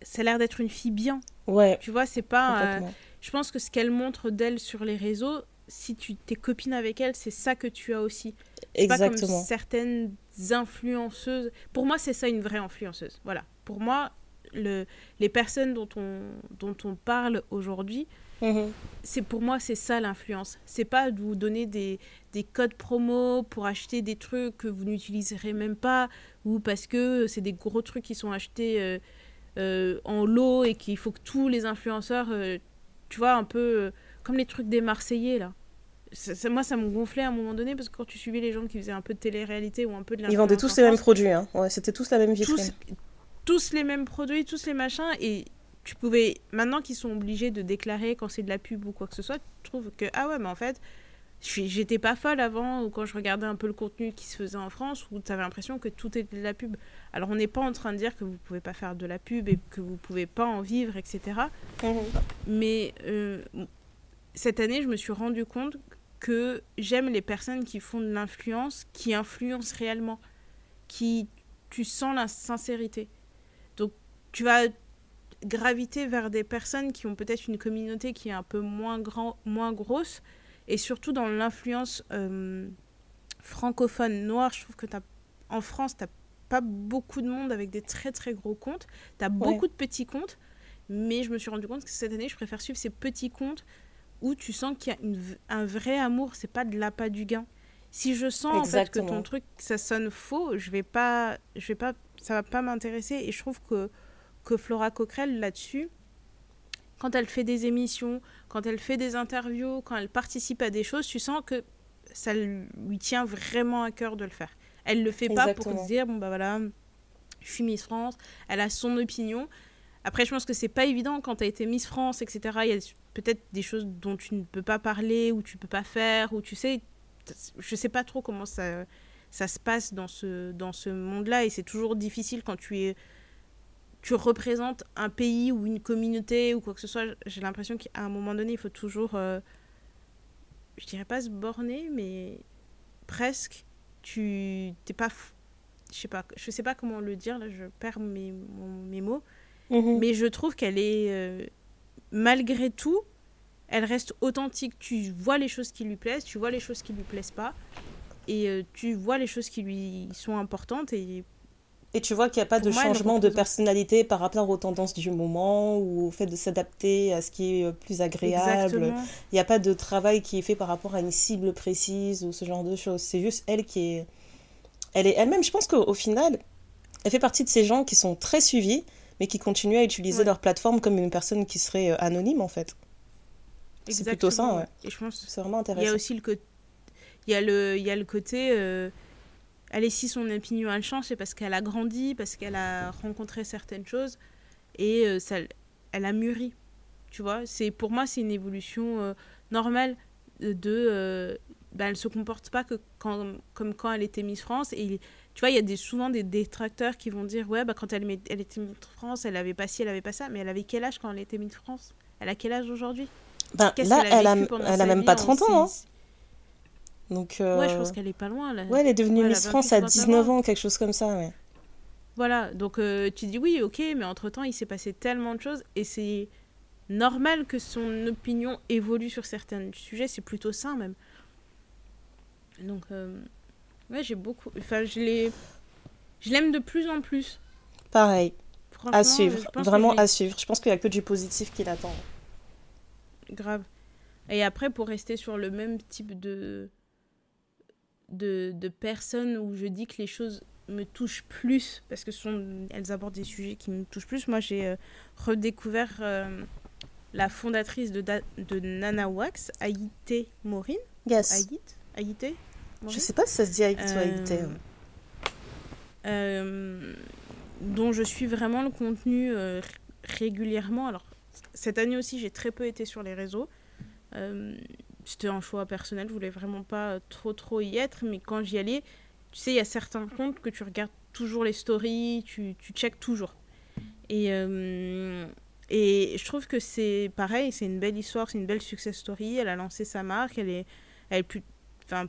ça a l'air d'être une fille bien. Ouais. Tu vois, c'est pas... Euh, je pense que ce qu'elle montre d'elle sur les réseaux, si tu t'es copine avec elle, c'est ça que tu as aussi. Exactement. Pas comme certaines influenceuses. Pour moi, c'est ça une vraie influenceuse. Voilà. Pour moi, le, les personnes dont on, dont on parle aujourd'hui, mhm. c'est pour moi, c'est ça l'influence. C'est pas de vous donner des, des codes promo pour acheter des trucs que vous n'utiliserez même pas ou parce que c'est des gros trucs qui sont achetés euh, euh, en lot et qu'il faut que tous les influenceurs, euh, tu vois, un peu comme les trucs des Marseillais là moi, ça me gonflait à un moment donné parce que quand tu suivais les gens qui faisaient un peu de télé-réalité ou un peu de Ils vendaient tous les mêmes produits, hein. Ouais, c'était tous la même vitrine. Tous, les mêmes produits, tous les machins. Et tu pouvais. Maintenant qu'ils sont obligés de déclarer quand c'est de la pub ou quoi que ce soit, tu trouves que. Ah ouais, mais en fait, j'étais pas folle avant ou quand je regardais un peu le contenu qui se faisait en France où tu avais l'impression que tout était de la pub. Alors on n'est pas en train de dire que vous pouvez pas faire de la pub et que vous pouvez pas en vivre, etc. Mmh. Mais euh, cette année, je me suis rendu compte que j'aime les personnes qui font de l'influence, qui influencent réellement, qui tu sens la sincérité. Donc tu vas graviter vers des personnes qui ont peut-être une communauté qui est un peu moins, grand, moins grosse, et surtout dans l'influence euh, francophone noire, je trouve que as, en France, tu n'as pas beaucoup de monde avec des très très gros comptes, tu as beaucoup de petits comptes, mais je me suis rendu compte que cette année, je préfère suivre ces petits comptes où tu sens qu'il y a une, un vrai amour, c'est pas de l'appât du gain. Si je sens en fait que ton truc ça sonne faux, je vais pas je vais pas ça va pas m'intéresser. Et je trouve que que Flora Coquerel là-dessus quand elle fait des émissions, quand elle fait des interviews, quand elle participe à des choses, tu sens que ça lui tient vraiment à cœur de le faire. Elle le fait pas pour dire bon bah voilà, je suis Miss France, elle a son opinion. Après, je pense que c'est pas évident quand tu as été Miss France, etc. Il y a peut-être des choses dont tu ne peux pas parler ou tu peux pas faire ou tu sais je sais pas trop comment ça, ça se passe dans ce, dans ce monde-là et c'est toujours difficile quand tu es tu représentes un pays ou une communauté ou quoi que ce soit j'ai l'impression qu'à un moment donné il faut toujours euh, je dirais pas se borner mais presque tu t'es pas je sais pas je sais pas comment le dire là je perds mes, mes mots mhm. mais je trouve qu'elle est euh, malgré tout elle reste authentique. Tu vois les choses qui lui plaisent, tu vois les choses qui lui plaisent pas, et euh, tu vois les choses qui lui sont importantes. Et, et tu vois qu'il n'y a pas de changement de personnalité par rapport aux tendances du moment ou au fait de s'adapter à ce qui est euh, plus agréable. Il n'y a pas de travail qui est fait par rapport à une cible précise ou ce genre de choses. C'est juste elle qui est. Elle est elle-même. Je pense qu'au final, elle fait partie de ces gens qui sont très suivis, mais qui continuent à utiliser leur plateforme comme une personne qui serait euh, anonyme en fait. C'est plutôt ça, ouais. Et je pense c'est vraiment intéressant. Il y a aussi le côté il y a le il y a le côté euh... allez si son opinion a le change c'est parce qu'elle a grandi parce qu'elle a rencontré certaines choses et euh, ça elle a mûri tu vois. C'est pour moi c'est une évolution euh, normale de euh, bah, elle se comporte pas que quand, comme quand elle était Miss France et tu vois il y a des, souvent des détracteurs qui vont dire ouais bah quand elle, elle était Miss France elle avait pas ci elle avait pas ça mais elle avait quel âge quand elle était Miss France? Elle a quel âge aujourd'hui? Ben, là, elle a, elle a même pas 30 ans. Donc, euh... Ouais, je pense qu'elle est pas loin. Là. Ouais, elle est devenue Miss France à 19 ans, quelque chose comme ça. Ouais. Voilà, donc euh, tu dis oui, ok, mais entre-temps, il s'est passé tellement de choses et c'est normal que son opinion évolue sur certains sujets, c'est plutôt ça même. Donc, euh, ouais, j'ai beaucoup. Enfin, je l'ai. Je l'aime de plus en plus. Pareil. À suivre, vraiment à suivre. Je pense qu'il n'y a que du positif qui l'attend grave. Et après, pour rester sur le même type de, de, de personnes où je dis que les choses me touchent plus, parce que sont, elles abordent des sujets qui me touchent plus, moi j'ai euh, redécouvert euh, la fondatrice de, de Nana Wax, Aïté Maureen. Yes. Aït Aïté Je sais pas si ça se dit Aïté ou Aïté. Euh, dont je suis vraiment le contenu régulièrement. Alors, cette année aussi, j'ai très peu été sur les réseaux. Euh, c'était un choix personnel, je voulais vraiment pas trop trop y être, mais quand j'y allais, tu sais, il y a certains comptes que tu regardes toujours les stories, tu, tu checkes toujours. Et, euh, et je trouve que c'est pareil, c'est une belle histoire, c'est une belle success story. Elle a lancé sa marque, elle est, elle est plus,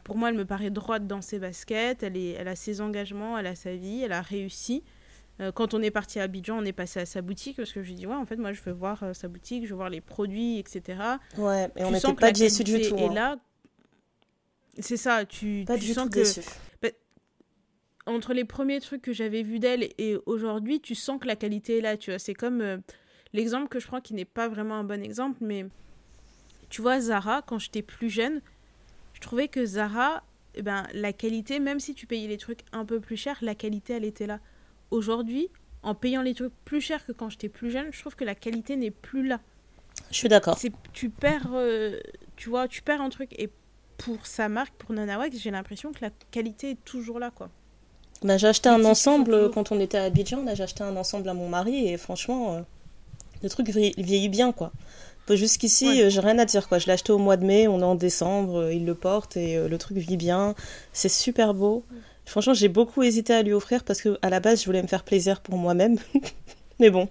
pour moi, elle me paraît droite dans ses baskets, elle, est, elle a ses engagements, elle a sa vie, elle a réussi. Euh, quand on est parti à Abidjan, on est passé à sa boutique parce que je lui ai dit, ouais, en fait, moi, je veux voir euh, sa boutique, je veux voir les produits, etc. Ouais, et on n'était pas déçus du tout. Et hein. là, c'est ça, tu, pas tu du sens tout que. Déçu. Bah, entre les premiers trucs que j'avais vus d'elle et aujourd'hui, tu sens que la qualité est là, tu vois. C'est comme euh, l'exemple que je prends qui n'est pas vraiment un bon exemple, mais tu vois, Zara, quand j'étais plus jeune, je trouvais que Zara, eh ben, la qualité, même si tu payais les trucs un peu plus cher, la qualité, elle était là aujourd'hui, en payant les trucs plus cher que quand j'étais plus jeune, je trouve que la qualité n'est plus là. Je suis d'accord. Tu perds, euh, tu vois, tu perds un truc. Et pour sa marque, pour Nanawax, j'ai l'impression que la qualité est toujours là, quoi. Bah, j'ai acheté un ensemble quand on était à Abidjan. J'ai acheté un ensemble à mon mari et franchement, euh, le truc vieillit bien, quoi. Jusqu'ici, euh, j'ai rien à dire, quoi. Je l'ai acheté au mois de mai, on est en décembre, il le porte et le truc vit bien. C'est super beau. Franchement, j'ai beaucoup hésité à lui offrir parce que à la base, je voulais me faire plaisir pour moi-même. <laughs> Mais bon,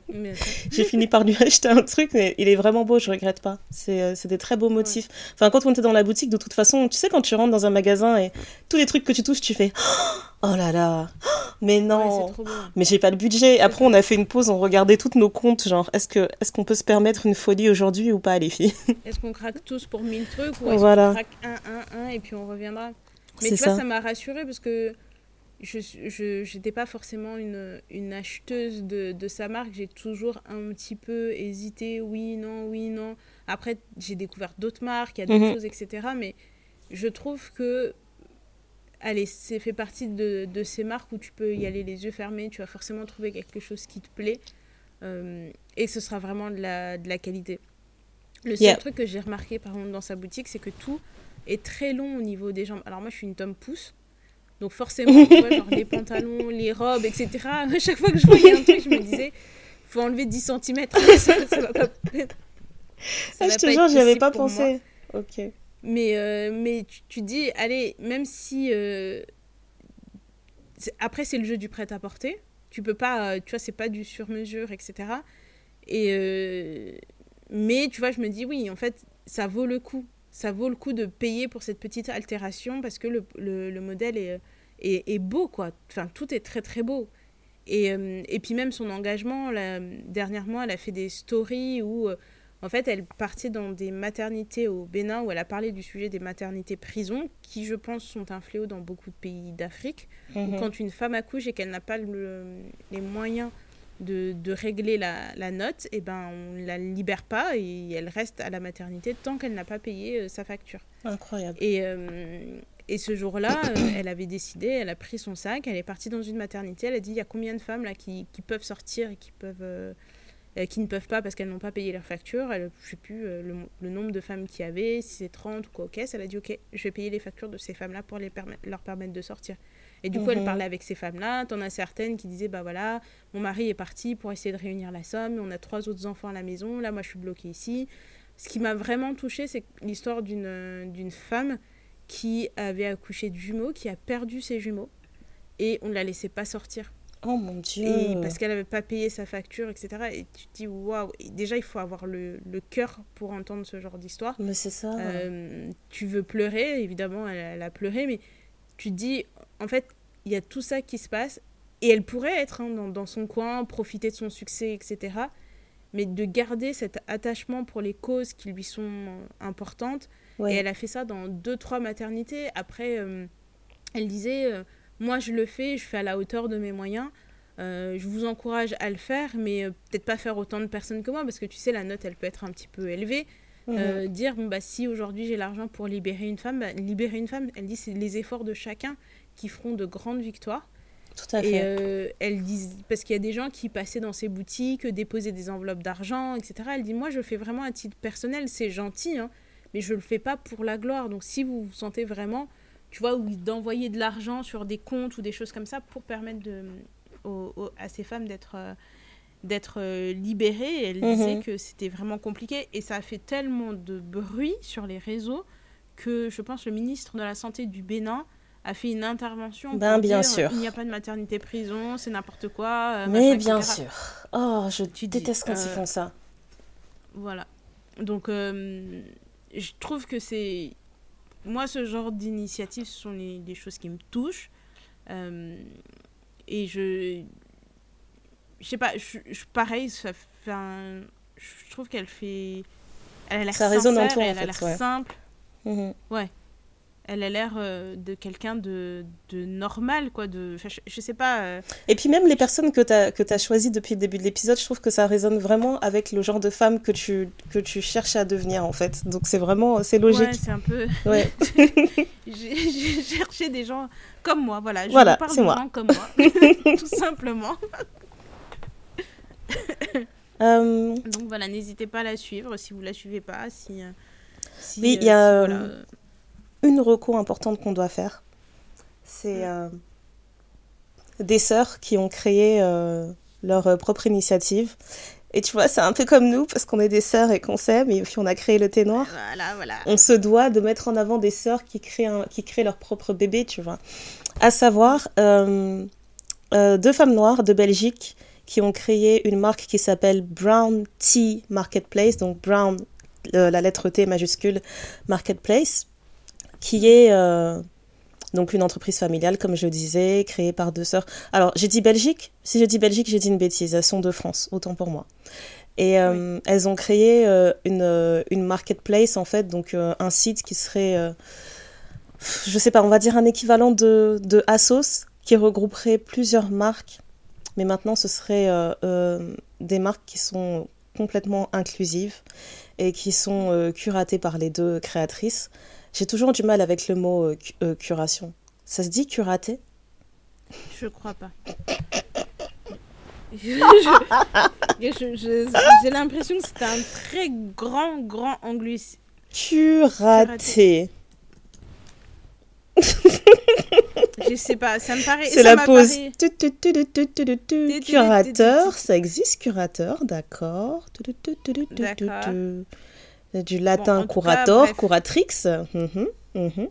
j'ai fini par lui <laughs> acheter un truc, mais il est vraiment beau, je regrette pas. C'est euh, des très beaux motifs. Enfin, quand on était dans la boutique, de toute façon, tu sais, quand tu rentres dans un magasin et tous les trucs que tu touches, tu fais <gasps> Oh là là, <gasps> mais non, mais j'ai pas le budget. Après, on a fait une pause, on regardait toutes nos comptes, genre, est-ce qu'on peut se permettre une folie aujourd'hui ou pas, les filles? Est-ce qu'on craque tous pour 1000 trucs ou est-ce voilà. qu'on craque un, un, un et puis on reviendra? Mais tu vois, ça m'a rassurée parce que je n'étais pas forcément une, une acheteuse de, de, sa marque. J'ai toujours un petit peu hésité, oui, non, oui, non. Après, j'ai découvert d'autres marques, il y a d'autres mhm. choses, etc. Mais je trouve que, allez, c'est fait partie de, de, ces marques où tu peux y aller les yeux fermés, tu vas forcément trouver quelque chose qui te plaît. Euh, et ce sera vraiment de la, de la qualité. Le seul truc que j'ai remarqué, par contre, dans sa boutique, c'est que tout est très long au niveau des jambes. Alors moi, je suis une tome pouce. Donc forcément, tu vois, genre les <laughs> pantalons, les robes, etc. À chaque fois que je voyais un truc, je me disais, faut enlever 10 cm. <laughs> ça, ça va pas... Ça ah, je te jure, j'y avais pas pensé. Ok. Mais, euh, mais tu, tu, dis, allez, même si... Euh, après, c'est le jeu du prêt-à-porter. Tu peux pas... Euh, tu vois, c'est pas du sur-mesure, etc. Et... mais, tu vois, je me dis, oui, en fait, ça vaut le coup ça vaut le coup de payer pour cette petite altération parce que le, le, modèle est, est, est, beau, quoi. Enfin, tout est très, très beau. Et, euh, et puis même son engagement, là, dernièrement, elle a fait des stories où, euh, en fait, elle partait dans des maternités au Bénin, où elle a parlé du sujet des maternités prisons, qui, je pense, sont un fléau dans beaucoup de pays d'Afrique, où mhm. quand une femme accouche et qu'elle n'a pas les moyens de, de régler la, la, note, et eh ben on ne la libère pas et elle reste à la maternité tant qu'elle n'a pas payé euh, sa facture. Incroyable. Et, euh, et ce jour-là, euh, elle avait décidé, elle a pris son sac, elle est partie dans une maternité, elle a dit il y a combien de femmes là qui, qui peuvent sortir et qui peuvent qui ne peuvent pas parce qu'elles n'ont pas payé leur facture? Elle, je ne sais plus le, le, nombre de femmes qu'il y avait, si c'est 30 ou quoi, ok. Elle a dit, ok, je vais payer les factures de ces femmes-là pour les leur permettre de sortir. Et du coup, elle mhm. parlait avec ces femmes-là. T'en as certaines qui disaient, bah voilà, mon mari est parti pour essayer de réunir la somme, on a trois autres enfants à la maison, là, moi, je suis bloquée ici. Ce qui m'a vraiment touchée, c'est l'histoire d'une femme qui avait accouché de jumeaux, qui a perdu ses jumeaux, et on ne la laissait pas sortir. Oh mon Dieu et Parce qu'elle n'avait pas payé sa facture, etc. Et tu te dis, waouh Déjà, il faut avoir le, le cœur pour entendre ce genre d'histoire. Mais c'est ça. Euh, tu veux pleurer, évidemment, elle, elle, a pleuré, mais tu te dis, en fait, il y a tout ça qui se passe. Et elle pourrait être hein, dans, dans, son coin, profiter de son succès, etc. Mais de garder cet attachement pour les causes qui lui sont euh, importantes. Et elle a fait ça dans deux, trois maternités. Après, euh, elle disait, euh, moi je le fais, je fais à la hauteur de mes moyens. je vous encourage à le faire, mais peut-être pas faire autant de personnes que moi, parce que tu sais, la note, elle peut être un petit peu élevée. Mhm. dire, bon, bah, si aujourd'hui j'ai l'argent pour libérer une femme, bah, libérer une femme, elle dit, c'est les efforts de chacun qui feront de grandes victoires. Tout à fait. Et euh, elle dit, parce qu'il y a des gens qui passaient dans ces boutiques, déposaient des enveloppes d'argent, etc. Elle dit, moi, je le fais vraiment à titre personnel, c'est gentil, hein, mais je le fais pas pour la gloire. Donc, si vous vous sentez vraiment, tu vois, d'envoyer de l'argent sur des comptes ou des choses comme ça pour permettre de, à ces femmes d'être euh, d'être euh, libérées. elle disait mhm. que c'était vraiment compliqué et ça a fait tellement de bruit sur les réseaux que je pense le ministre de la Santé du Bénin a fait une intervention. Ben, bien sûr. Il n'y a pas de maternité prison, c'est n'importe quoi. Euh, Mais bien sûr. Oh, je tu déteste quand ils euh, font ça. Voilà. Donc, euh, je trouve que c'est. Moi, ce genre d'initiatives, ce sont les, des choses qui me touchent. et je. Je sais pas, je, pareil, ça fait je trouve qu'elle fait. Elle a l'air Ça résonne en toi, en fait. Elle a l'air simple. Mhm. Ouais elle a l'air euh, de quelqu'un de, de, normal, quoi. De, je, je sais pas. Euh. Et puis même les personnes que tu as, que as choisies depuis le début de l'épisode, je trouve que ça résonne vraiment avec le genre de femme que tu, que tu cherches à devenir, en fait. Donc c'est vraiment, c'est logique. Ouais, c'est un peu... <laughs> Ouais. <laughs> J'ai cherché des gens comme moi, voilà. Je voilà, parle de moi. gens comme moi, <laughs> tout simplement. Euh. Donc voilà, n'hésitez pas à la suivre si vous la suivez pas, si... si oui, il y a... Voilà, une recours importante qu'on doit faire. C'est euh, des sœurs qui ont créé euh, leur euh, propre initiative. Et tu vois, c'est un peu comme nous, parce qu'on est des sœurs et qu'on s'aime, et puis on a créé le thé noir. Voilà, voilà. On se doit de mettre en avant des sœurs qui créent, qui créent leur propre bébé, tu vois. À savoir, deux femmes noires de Belgique qui ont créé une marque qui s'appelle Brown Tea Marketplace, donc Brown, la lettre T majuscule, Marketplace, qui est donc une entreprise familiale, comme je disais, créée par deux sœurs. Alors j'ai dit Belgique, si je dis Belgique, j'ai dit une bêtise, elles sont de France, autant pour moi. Et euh, elles ont créé euh, une, euh, une, marketplace, en fait, donc un site qui serait, je sais pas, on va dire un équivalent de, de Asos, qui regrouperait plusieurs marques. Mais maintenant, ce serait des marques qui sont complètement inclusives et qui sont curatées par les deux créatrices. J'ai toujours du mal avec le mot euh, euh, curation. Ça se dit curaté Je crois pas. J'ai l'impression que c'est un très grand, grand anglicisme. Curaté. Je sais pas, ça me paraît. C'est la pause. Curateur, ça existe, curateur, d'accord. Du latin curator, curatrix. Mhm, mhm.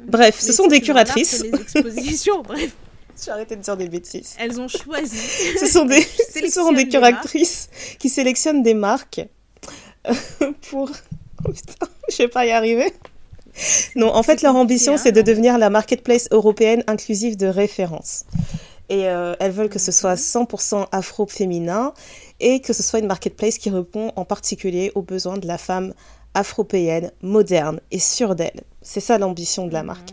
Bref, ce sont des curatrices. Les expositions, bref. De dire des bêtises. Elles ont choisi. ce sont des, ce sont des curatrices qui sélectionnent des marques pour. Oh putain, je vais pas y arriver. <laughs> Non, en fait, leur ambition, c'est de devenir la marketplace européenne inclusive de référence. Et euh, elles veulent que ce soit 100% afro-féminin et que ce soit une marketplace qui répond en particulier aux besoins de la femme afropéenne, moderne et sûre d'elle. C'est ça l'ambition de la mhm. marque.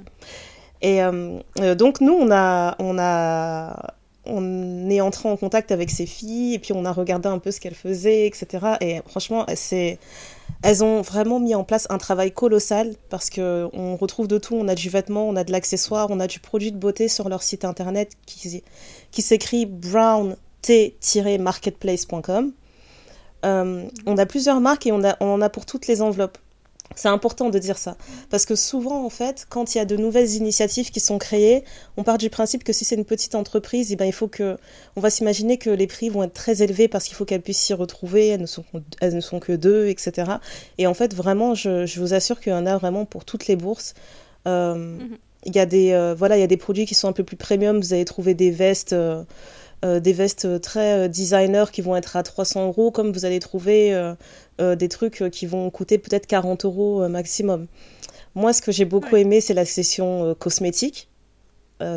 Et euh, euh, donc nous, on a, on a, on est entré en contact avec ces filles et puis on a regardé un peu ce qu'elles faisaient, etc. Et franchement, c'est, elles ont vraiment mis en place un travail colossal parce que on retrouve de tout. On a du vêtement, on a de l'accessoire, on a du produit de beauté sur leur site internet qui, s'écrit Brown t-marketplace.com. Euh, on a plusieurs marques et on en a pour toutes les enveloppes. C'est important de dire ça. Parce que souvent, en fait, quand il y a de nouvelles initiatives qui sont créées, on part du principe que si c'est une petite entreprise, eh ben, il faut que, on va s'imaginer que les prix vont être très élevés parce qu'il faut qu'elles puissent s'y retrouver, elles ne, sont, elles ne sont que deux, etc. Et en fait, vraiment, je, vous assure qu'il y en a vraiment pour toutes les bourses. Euh. Il y a des, euh, voilà, il y a des produits qui sont un peu plus premium. Vous allez trouver des vestes. Euh, des vestes très designer qui vont être à 300 euros, comme vous allez trouver euh, des trucs qui vont coûter peut-être 40 euros maximum. Moi, ce que j'ai beaucoup aimé, c'est la session cosmétique.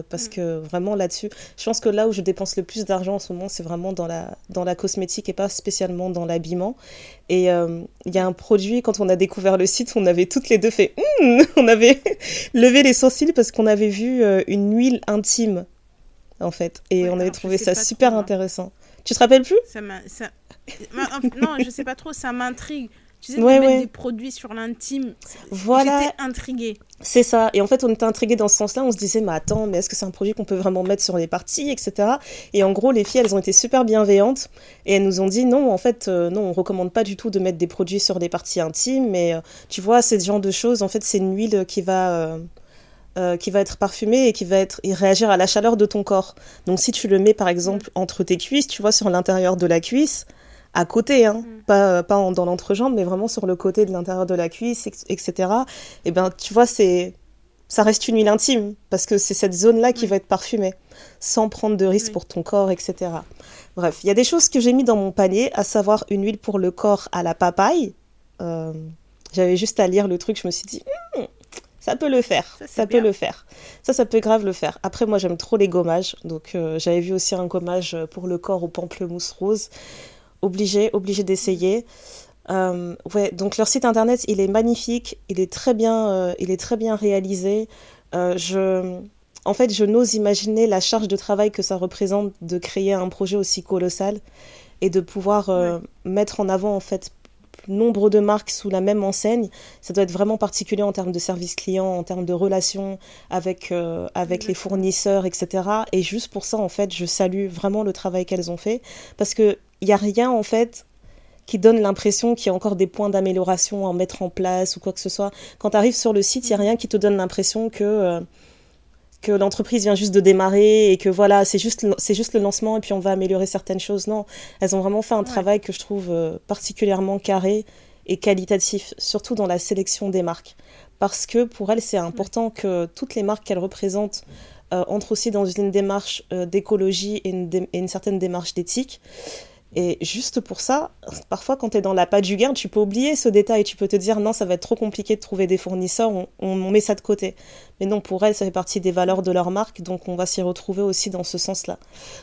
parce mm. que vraiment là-dessus, je pense que là où je dépense le plus d'argent en ce moment, c'est vraiment dans la, dans la cosmétique et pas spécialement dans l'habillement. Et il y a un produit, quand on a découvert le site, on avait toutes les deux fait, hmm <laughs> on avait <laughs> levé les sourcils parce qu'on avait vu une huile intime en fait. Et on avait trouvé ça super intéressant. Tu te rappelles plus? Ça, ça... Non, je sais pas trop, ça m'intrigue. Tu sais, ouais, mettre des produits sur l'intime. Voilà. J'étais intriguée. C'est ça. Et en fait, on était intrigués dans ce sens-là. On se disait, mais attends, mais est-ce que c'est un produit qu'on peut vraiment mettre sur les parties, etc. Et en gros, les filles, elles ont été super bienveillantes. Et elles nous ont dit, non, en fait, euh, non, on recommande pas du tout de mettre des produits sur des parties intimes. Mais euh, tu vois, ce genre de choses. En fait, c'est une huile qui va. Euh, euh, qui va être parfumé et qui va être réagir à la chaleur de ton corps. Donc si tu le mets par exemple entre tes cuisses, tu vois sur l'intérieur de la cuisse, à côté, hein, mm. pas, pas dans l'entrejambe, mais vraiment sur le côté de l'intérieur de la cuisse, etc. Et eh ben tu vois c'est ça reste une huile intime parce que c'est cette zone là qui va être parfumée sans prendre de risque pour ton corps, etc. Bref, il y a des choses que j'ai mis dans mon panier, à savoir une huile pour le corps à la papaye. Euh, j'avais juste à lire le truc, je me suis dit, hmm, ça peut le faire. Ça, peut le faire. Ça, ça peut grave le faire. Après, moi, j'aime trop les gommages. Donc, euh, j'avais vu aussi un gommage pour le corps au pamplemousse rose. Obligé, obligé d'essayer. Euh, ouais, donc leur site internet, il est magnifique. Il est très bien, euh, il est très bien réalisé. je, en fait, je n'ose imaginer la charge de travail que ça représente de créer un projet aussi colossal et de pouvoir mettre en avant en fait nombre de marques sous la même enseigne, ça doit être vraiment particulier en termes de service client, en termes de relations avec, euh, avec les fournisseurs, etc. Et juste pour ça, en fait, je salue vraiment le travail qu'elles ont fait, parce qu'il n'y a rien, en fait, qui donne l'impression qu'il y a encore des points d'amélioration à mettre en place ou quoi que ce soit. Quand tu arrives sur le site, il n'y a rien qui te donne l'impression que... Euh, que l'entreprise vient juste de démarrer et que voilà, c'est juste, c'est juste le lancement et puis on va améliorer certaines choses. Non, elles ont vraiment fait un travail que je trouve euh, particulièrement carré et qualitatif, surtout dans la sélection des marques. Parce que pour elles, c'est important que toutes les marques qu'elles représentent entre aussi dans une démarche d'écologie et, et, une certaine démarche d'éthique. Et juste pour ça, parfois quand tu es dans la pâte du gain, tu peux oublier ce détail, tu peux te dire non, ça va être trop compliqué de trouver des fournisseurs, on, met ça de côté. Mais non, pour elles, ça fait partie des valeurs de leur marque, donc on va s'y retrouver aussi dans ce sens-là.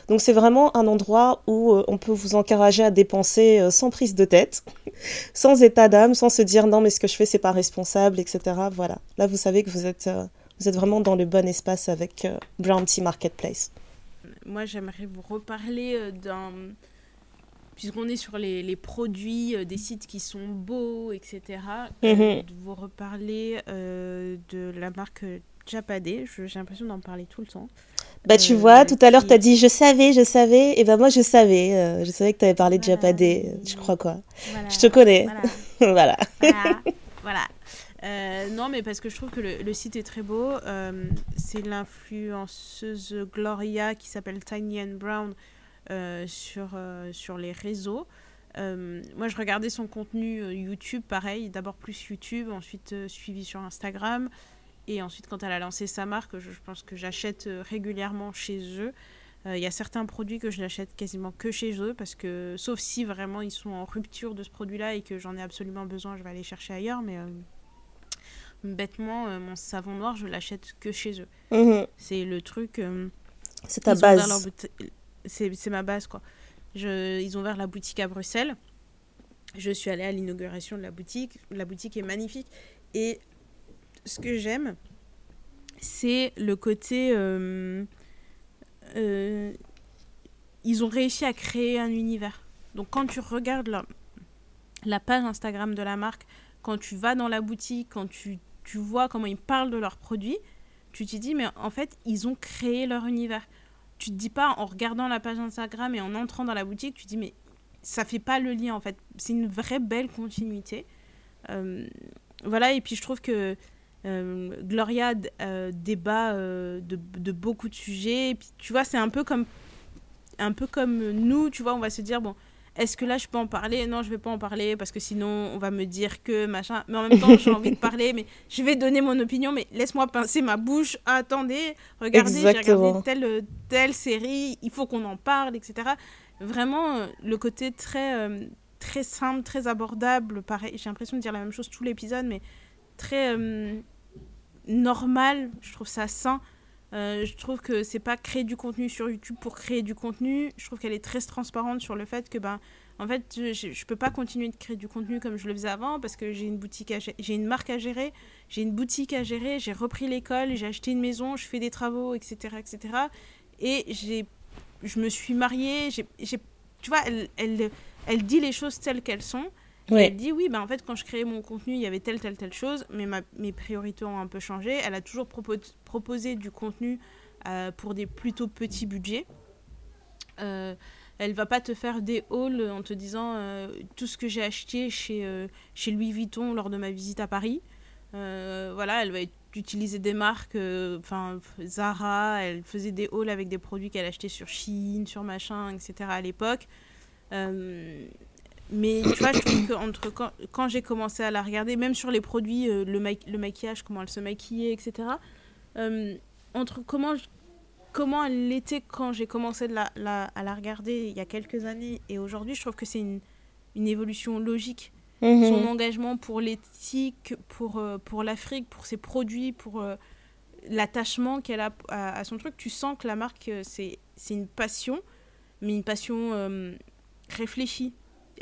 Donc c'est vraiment un endroit où euh, on peut vous encourager à dépenser euh, sans prise de tête, <laughs> sans état d'âme, sans se dire non, mais ce que je fais, c'est pas responsable, etc. Voilà. Là, vous savez que vous êtes, euh, vous êtes vraiment dans le bon espace avec Brown Tea Marketplace. Moi, j'aimerais vous reparler d'un puisqu'on est sur les, les produits euh, des sites qui sont beaux, etc., euh, mhm. de vous reparler euh, de la marque Japadé. J'ai l'impression d'en parler tout le temps. Bah, tu vois, tout à l'heure, tu as dit je savais, je savais. Et ben moi, je savais. je savais que tu avais parlé de Japadé. Je crois quoi. Je te connais. Voilà. <laughs> voilà. non, mais parce que je trouve que le, le site est très beau. c'est l'influenceuse Gloria qui s'appelle Tiny and Brown euh, sur, euh, sur les réseaux. Euh, moi, je regardais son contenu YouTube, pareil, d'abord plus YouTube, ensuite suivi sur Instagram. Et ensuite, quand elle a lancé sa marque, je, pense que j'achète régulièrement chez eux. Il y a certains produits que je n'achète quasiment que chez eux, parce que, sauf si vraiment ils sont en rupture de ce produit-là et que j'en ai absolument besoin, je vais aller chercher ailleurs. Mais bêtement, mon savon noir, je l'achète que chez eux. Mhm. C'est le truc. c'est ta base c'est ma base, quoi. Je, ils ont ouvert la boutique à Bruxelles. Je suis allée à l'inauguration de la boutique. La boutique est magnifique. Et ce que j'aime, c'est le côté... Euh, euh, ils ont réussi à créer un univers. Donc quand tu regardes la, la, page Instagram de la marque, quand tu vas dans la boutique, quand tu, tu vois comment ils parlent de leurs produits, tu te dis, mais en fait, ils ont créé leur univers tu te dis pas en regardant la page Instagram et en entrant dans la boutique, tu te dis mais ça fait pas le lien en fait. C'est une vraie belle continuité. Euh, voilà, et puis je trouve que euh, Gloria euh, débat de, de, beaucoup de sujets. Et puis, tu vois, c'est un peu comme un peu comme nous, tu vois, on va se dire bon, est-ce que là je peux en parler? Non, je vais pas en parler parce que sinon on va me dire que machin. Mais en même temps, j'ai envie de <laughs> parler, mais je vais donner mon opinion, mais laisse-moi pincer ma bouche. attendez, regardez, j'ai regardé telle, telle série, il faut qu'on en parle, etc. Vraiment, euh, le côté très, euh, très simple, très abordable, pareil, j'ai l'impression de dire la même chose tout l'épisode, mais très euh, normal, je trouve ça sain. Euh, je trouve que c'est pas créer du contenu sur YouTube pour créer du contenu. Je trouve qu'elle est très transparente sur le fait que ben en fait je, je peux pas continuer de créer du contenu comme je le faisais avant parce que j'ai une boutique j'ai une marque à gérer, j'ai une boutique à gérer, j'ai repris l'école, j'ai acheté une maison, je fais des travaux, etc., etc. Et j'ai je me suis mariée, tu vois elle, elle elle dit les choses telles qu'elles sont. Elle dit oui, bah en fait, quand je créais mon contenu, il y avait telle, telle, telle chose, mais ma, mes priorités ont un peu changé. Elle a toujours proposé du contenu euh, pour des plutôt petits budgets. Euh, elle va pas te faire des hauls en te disant euh, tout ce que j'ai acheté chez, euh, chez Louis Vuitton lors de ma visite à Paris. voilà, elle va utiliser des marques, enfin Zara, elle faisait des hauls avec des produits qu'elle achetait sur Shein, sur machin, etc. à l'époque. Mais tu vois, je trouve que entre quand, quand j'ai commencé à la regarder, même sur les produits, euh, le, le maquillage, comment elle se maquillait, etc. Euh, entre comment, comment elle était quand j'ai commencé de la, la, à la regarder il y a quelques années et aujourd'hui, je trouve que c'est une, une évolution logique. Mhm. Son engagement pour l'éthique, pour, euh, pour l'Afrique, pour ses produits, pour l'attachement qu'elle a à, à, son truc, tu sens que la marque, c'est une passion, mais une passion réfléchie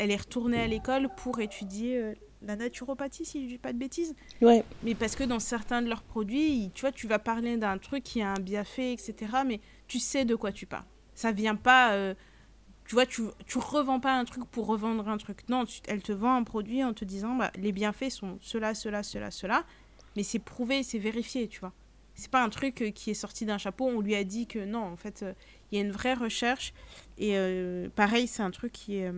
elle est retournée à l'école pour étudier euh, la naturopathie, si je dis pas de bêtises. Ouais. Mais parce que dans certains de leurs produits, tu vois, tu vas parler d'un truc qui a un bienfait, etc. Mais tu sais de quoi tu parles. Ça vient pas. Euh, tu vois, tu, tu revends pas un truc pour revendre un truc. Non, elle te vend un produit en te disant bah, les bienfaits sont cela, cela, cela, cela. Mais c'est prouvé, c'est vérifié, tu vois. C'est pas un truc euh, qui est sorti d'un chapeau. On lui a dit que non, en fait, il y a une vraie recherche. Et pareil, c'est un truc qui est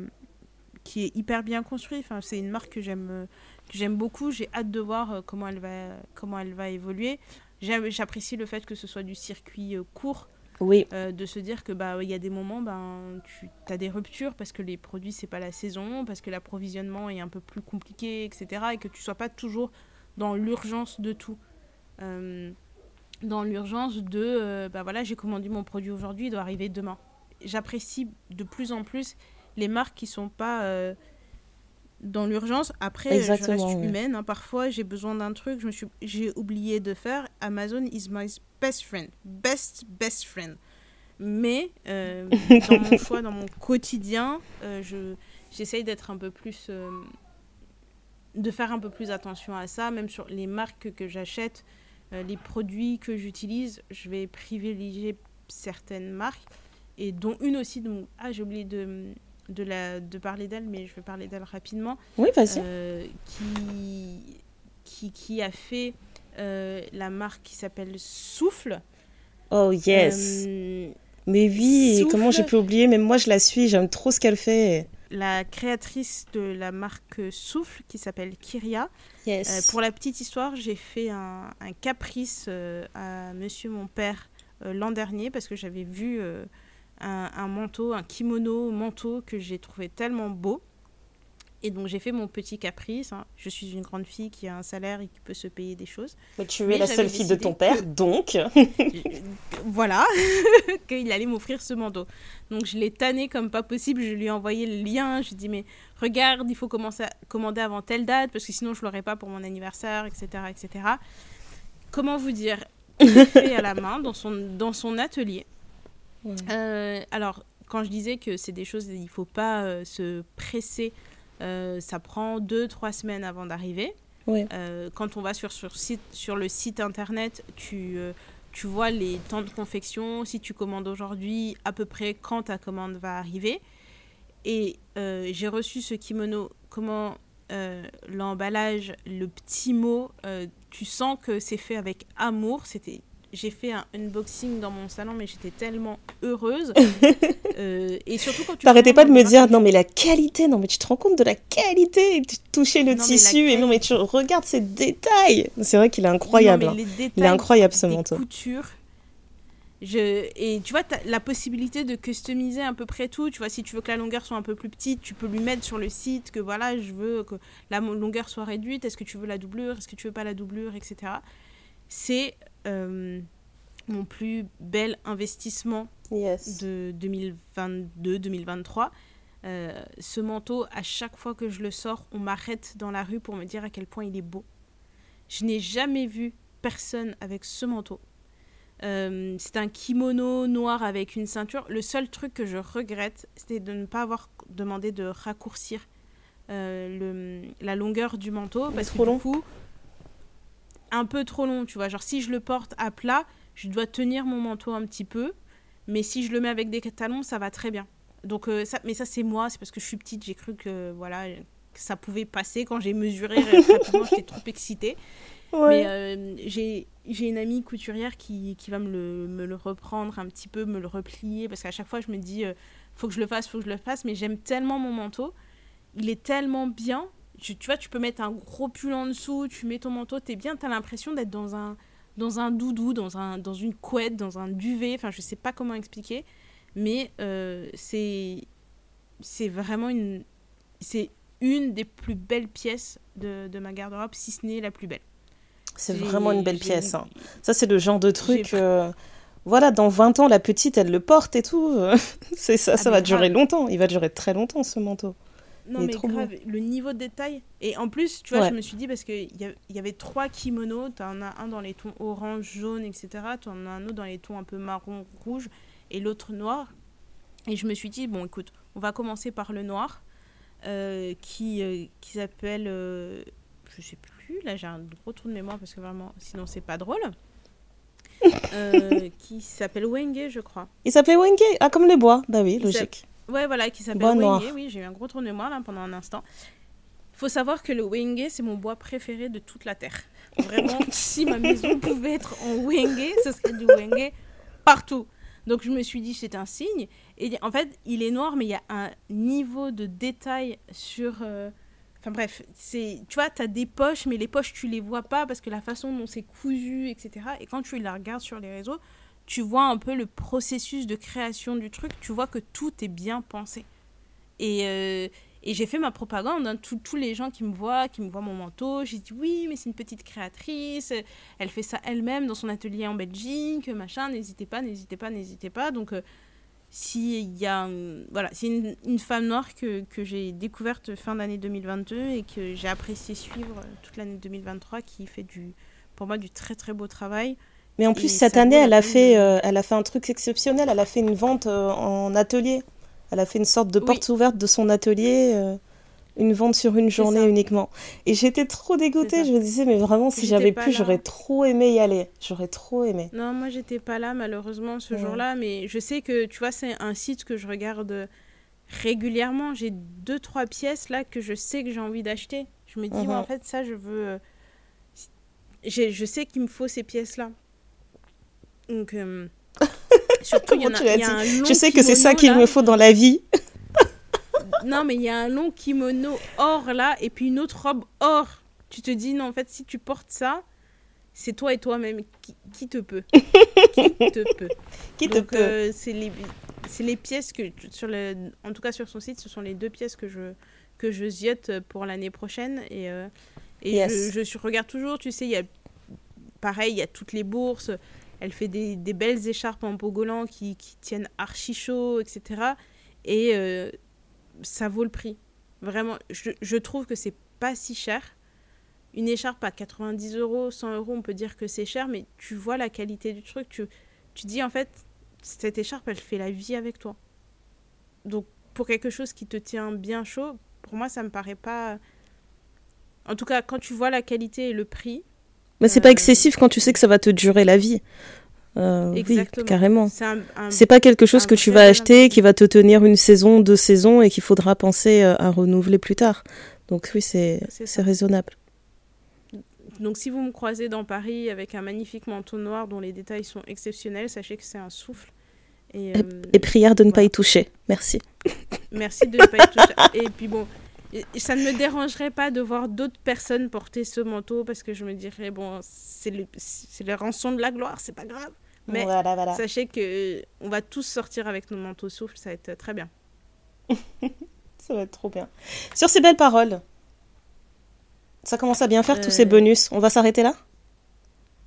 qui est hyper bien construit. Enfin, c'est une marque que j'aime euh, que j'aime beaucoup. J'ai hâte de voir euh, comment elle va comment elle va évoluer. J'apprécie le fait que ce soit du circuit euh, court. Oui. de se dire que bah il y a des moments ben tu as des ruptures parce que les produits c'est pas la saison, parce que l'approvisionnement est un peu plus compliqué, etc. Et que tu sois pas toujours dans l'urgence de tout. dans l'urgence de bah voilà, j'ai commandé mon produit aujourd'hui, il doit arriver demain. J'apprécie de plus en plus les marques qui sont pas dans l'urgence. Après, je reste humaine. Hein. Parfois, j'ai besoin d'un truc, je me suis, j'ai oublié de faire. Amazon is my best friend, best best friend. Mais euh, <laughs> dans mon choix, dans mon quotidien, euh, je j'essaye d'être un peu plus, euh, de faire un peu plus attention à ça, même sur les marques que j'achète, les produits que j'utilise, je vais privilégier certaines marques et dont une aussi. Donc, ah, j'ai oublié de de, la, de parler d'elle, mais je vais parler d'elle rapidement. Oui, vas-y. Euh, qui, qui, qui, a fait euh, la marque qui s'appelle Souffle. Oh, yes. Euh, mais oui, comment j'ai pu oublier Même moi, je la suis, j'aime trop ce qu'elle fait. La créatrice de la marque Souffle, qui s'appelle Kyria. Yes. pour la petite histoire, j'ai fait un, un caprice à monsieur mon père l'an dernier parce que j'avais vu un, manteau, un kimono manteau que j'ai trouvé tellement beau. Et donc j'ai fait mon petit caprice. Hein. Je suis une grande fille qui a un salaire et qui peut se payer des choses. Mais tu es la seule fille de ton père, donc. <laughs> voilà, <laughs> qu'il allait m'offrir ce manteau. Donc je l'ai tanné comme pas possible. Je lui ai envoyé le lien. Je lui ai dit mais regarde, il faut commencer à commander avant telle date parce que sinon je l'aurais pas pour mon anniversaire, etc., etc. Comment vous dire? Il fait à la main dans son dans son atelier. Euh, alors, quand je disais que c'est des choses, il ne faut pas euh, se presser, euh, ça prend deux, trois semaines avant d'arriver. quand on va sur, sur, site, sur le site internet, tu, tu vois les temps de confection, si tu commandes aujourd'hui, à peu près quand ta commande va arriver. Et j'ai reçu ce kimono, comment l'emballage, le petit mot, tu sens que c'est fait avec amour, c'était j'ai fait un unboxing dans mon salon, mais j'étais tellement heureuse. <laughs> euh, et surtout quand tu. T'arrêtais pas de me dire, non, mais la qualité, non, mais tu te rends compte de la qualité. Tu touchais le tissu, et non, mais tu regardes ces détails. C'est vrai qu'il est incroyable. Non, hein. Il est incroyable ce manteau. Couture. Je... Et tu vois, as la possibilité de customiser à peu près tout. Tu vois, si tu veux que la longueur soit un peu plus petite, tu peux lui mettre sur le site que voilà, je veux que la longueur soit réduite. Est-ce que tu veux la doublure? Est-ce que tu veux pas la doublure? Etc. C'est mon plus bel investissement de 2022-2023. Euh, ce manteau, à chaque fois que je le sors, on m'arrête dans la rue pour me dire à quel point il est beau. Je n'ai jamais vu personne avec ce manteau. Euh, c'est un kimono noir avec une ceinture. Le seul truc que je regrette, c'était de ne pas avoir demandé de raccourcir le, la longueur du manteau. Parce que du coup, un peu trop long, tu vois. Genre, si je le porte à plat, je dois tenir mon manteau un petit peu. Mais si je le mets avec des talons, ça va très bien. Donc, euh, ça, mais ça, c'est moi. C'est parce que je suis petite. J'ai cru que, voilà, que ça pouvait passer. Quand j'ai mesuré <laughs> rapidement, j'étais trop excitée. Mais euh, j'ai une amie couturière qui, qui va me le, me le, reprendre un petit peu, me le replier. Parce qu'à chaque fois, je me dis, euh, faut que je le fasse, faut que je le fasse. Mais j'aime tellement mon manteau. Il est tellement bien tu, vois, tu peux mettre un gros pull en dessous, tu mets ton manteau, t'es bien, t'as l'impression d'être dans un, dans un doudou, dans, un, dans une couette, dans un duvet, enfin je sais pas comment expliquer, mais euh, c'est c'est vraiment une c'est une des plus belles pièces de, de ma garde-robe, si ce n'est la plus belle. C'est vraiment une belle pièce. Hein. Ça, c'est le genre de truc. Euh, voilà, dans 20 ans, la petite, elle le porte et tout. <laughs> c'est ça, ah, ça va durer longtemps. Il va durer très longtemps, ce manteau. Non, mais grave, le niveau de détail. Et en plus, tu vois, je me suis dit, parce qu'il y, y avait trois kimonos, tu en as un dans les tons orange, jaune, etc. Tu en as un autre dans les tons un peu marron, rouge, et l'autre noir. Et je me suis dit, bon, écoute, on va commencer par le noir, euh, qui, euh, qui s'appelle. Euh, je sais plus, là j'ai un gros trou de mémoire, parce que vraiment, sinon c'est pas drôle. <laughs> qui s'appelle Wenge, je crois. Il s'appelait Wenge Ah, comme les bois, bah oui, logique. Ouais, voilà, qui s'appelle Wenge. Oui, j'ai eu un gros tour de mémoire là pendant un instant. Il faut savoir que le Wenge, c'est mon bois préféré de toute la Terre. Vraiment, <laughs> si ma maison pouvait être en Wenge, ce serait du Wenge partout. Donc je me suis dit, c'est un signe. Et en fait, il est noir, mais il y a un niveau de détail sur... Euh, enfin bref, c'est, tu vois, tu as des poches, mais les poches, tu les vois pas parce que la façon dont c'est cousu, etc. Et quand tu la regardes sur les réseaux, tu vois un peu le processus de création du truc, tu vois que tout est bien pensé. Et, euh, Et j'ai fait ma propagande. Hein. Tous les gens qui me voient, qui me voient mon manteau, j'ai dit oui, mais c'est une petite créatrice. Elle fait ça elle-même dans son atelier en Belgique, machin. N'hésitez pas, n'hésitez pas, n'hésitez pas. Donc, euh, s'il y a. Voilà, c'est une, une, femme noire que, que j'ai découverte fin d'année 2022 et que j'ai apprécié suivre toute l'année 2023 qui fait du, pour moi du très très beau travail. Mais en plus, cette année, elle a, fait, euh, elle a fait un truc exceptionnel. Elle a fait une vente euh, en atelier. Elle a fait une sorte de porte ouverte de son atelier, euh, une vente sur une journée uniquement. Et j'étais trop dégoûtée. Je me disais, mais vraiment, si j'avais pu, j'aurais trop aimé y aller. J'aurais trop aimé. Non, moi, j'étais pas là, malheureusement, ce jour-là. Mais je sais que, tu vois, c'est un site que je regarde régulièrement. J'ai deux, trois pièces là que je sais que j'ai envie d'acheter. Je me dis, en uh-huh. fait, ça, je veux. Je sais qu'il me faut ces pièces-là. Donc, euh, <laughs> surtout, y, a, un Je sais que c'est ça qu'il me faut dans la vie. <laughs> non, mais il y a un long kimono or là, et puis une autre robe or. Tu te dis, non, en fait, si tu portes ça, c'est toi et toi-même. Qui, te peut? <laughs> Qui te peut? Qui te peut? euh, C'est les, les pièces que, sur le, en tout cas sur son site, ce sont les deux pièces que je, que je ziote pour l'année prochaine. Et, euh, et je, je, regarde toujours, tu sais, il y a pareil, il y a toutes les bourses. Elle fait des, belles écharpes en bogolan qui, tiennent archi chaud, etc. Et euh, ça vaut le prix. Vraiment, je, je trouve que c'est pas si cher. Une écharpe à 90 euros, 100 euros, on peut dire que c'est cher, mais tu vois la qualité du truc. Tu, tu dis en fait, cette écharpe, elle fait la vie avec toi. Donc, pour quelque chose qui te tient bien chaud, pour moi, ça me paraît pas. En tout cas, quand tu vois la qualité et le prix, mais c'est pas euh, excessif quand tu sais que ça va te durer la vie. Euh, oui, carrément. C'est pas quelque chose que tu vas acheter, qui va te tenir une saison, deux saisons et qu'il faudra penser euh, à renouveler plus tard. Donc oui, c'est raisonnable. Donc si vous me croisez dans Paris avec un magnifique manteau noir dont les détails sont exceptionnels, sachez que c'est un souffle. Et, et, prière de ne pas y toucher. Merci. Merci de ne pas y toucher. Et puis bon, ça ne me dérangerait pas de voir d'autres personnes porter ce manteau parce que je me dirais, bon, c'est le, le rançon de la gloire, c'est pas grave. Mais sachez que on va tous sortir avec nos manteaux souffles, ça va être très bien. <laughs> ça va être trop bien. Sur ces belles paroles, ça commence à bien faire tous ces euh. bonus. On va s'arrêter là?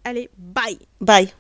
Allez, bye Bye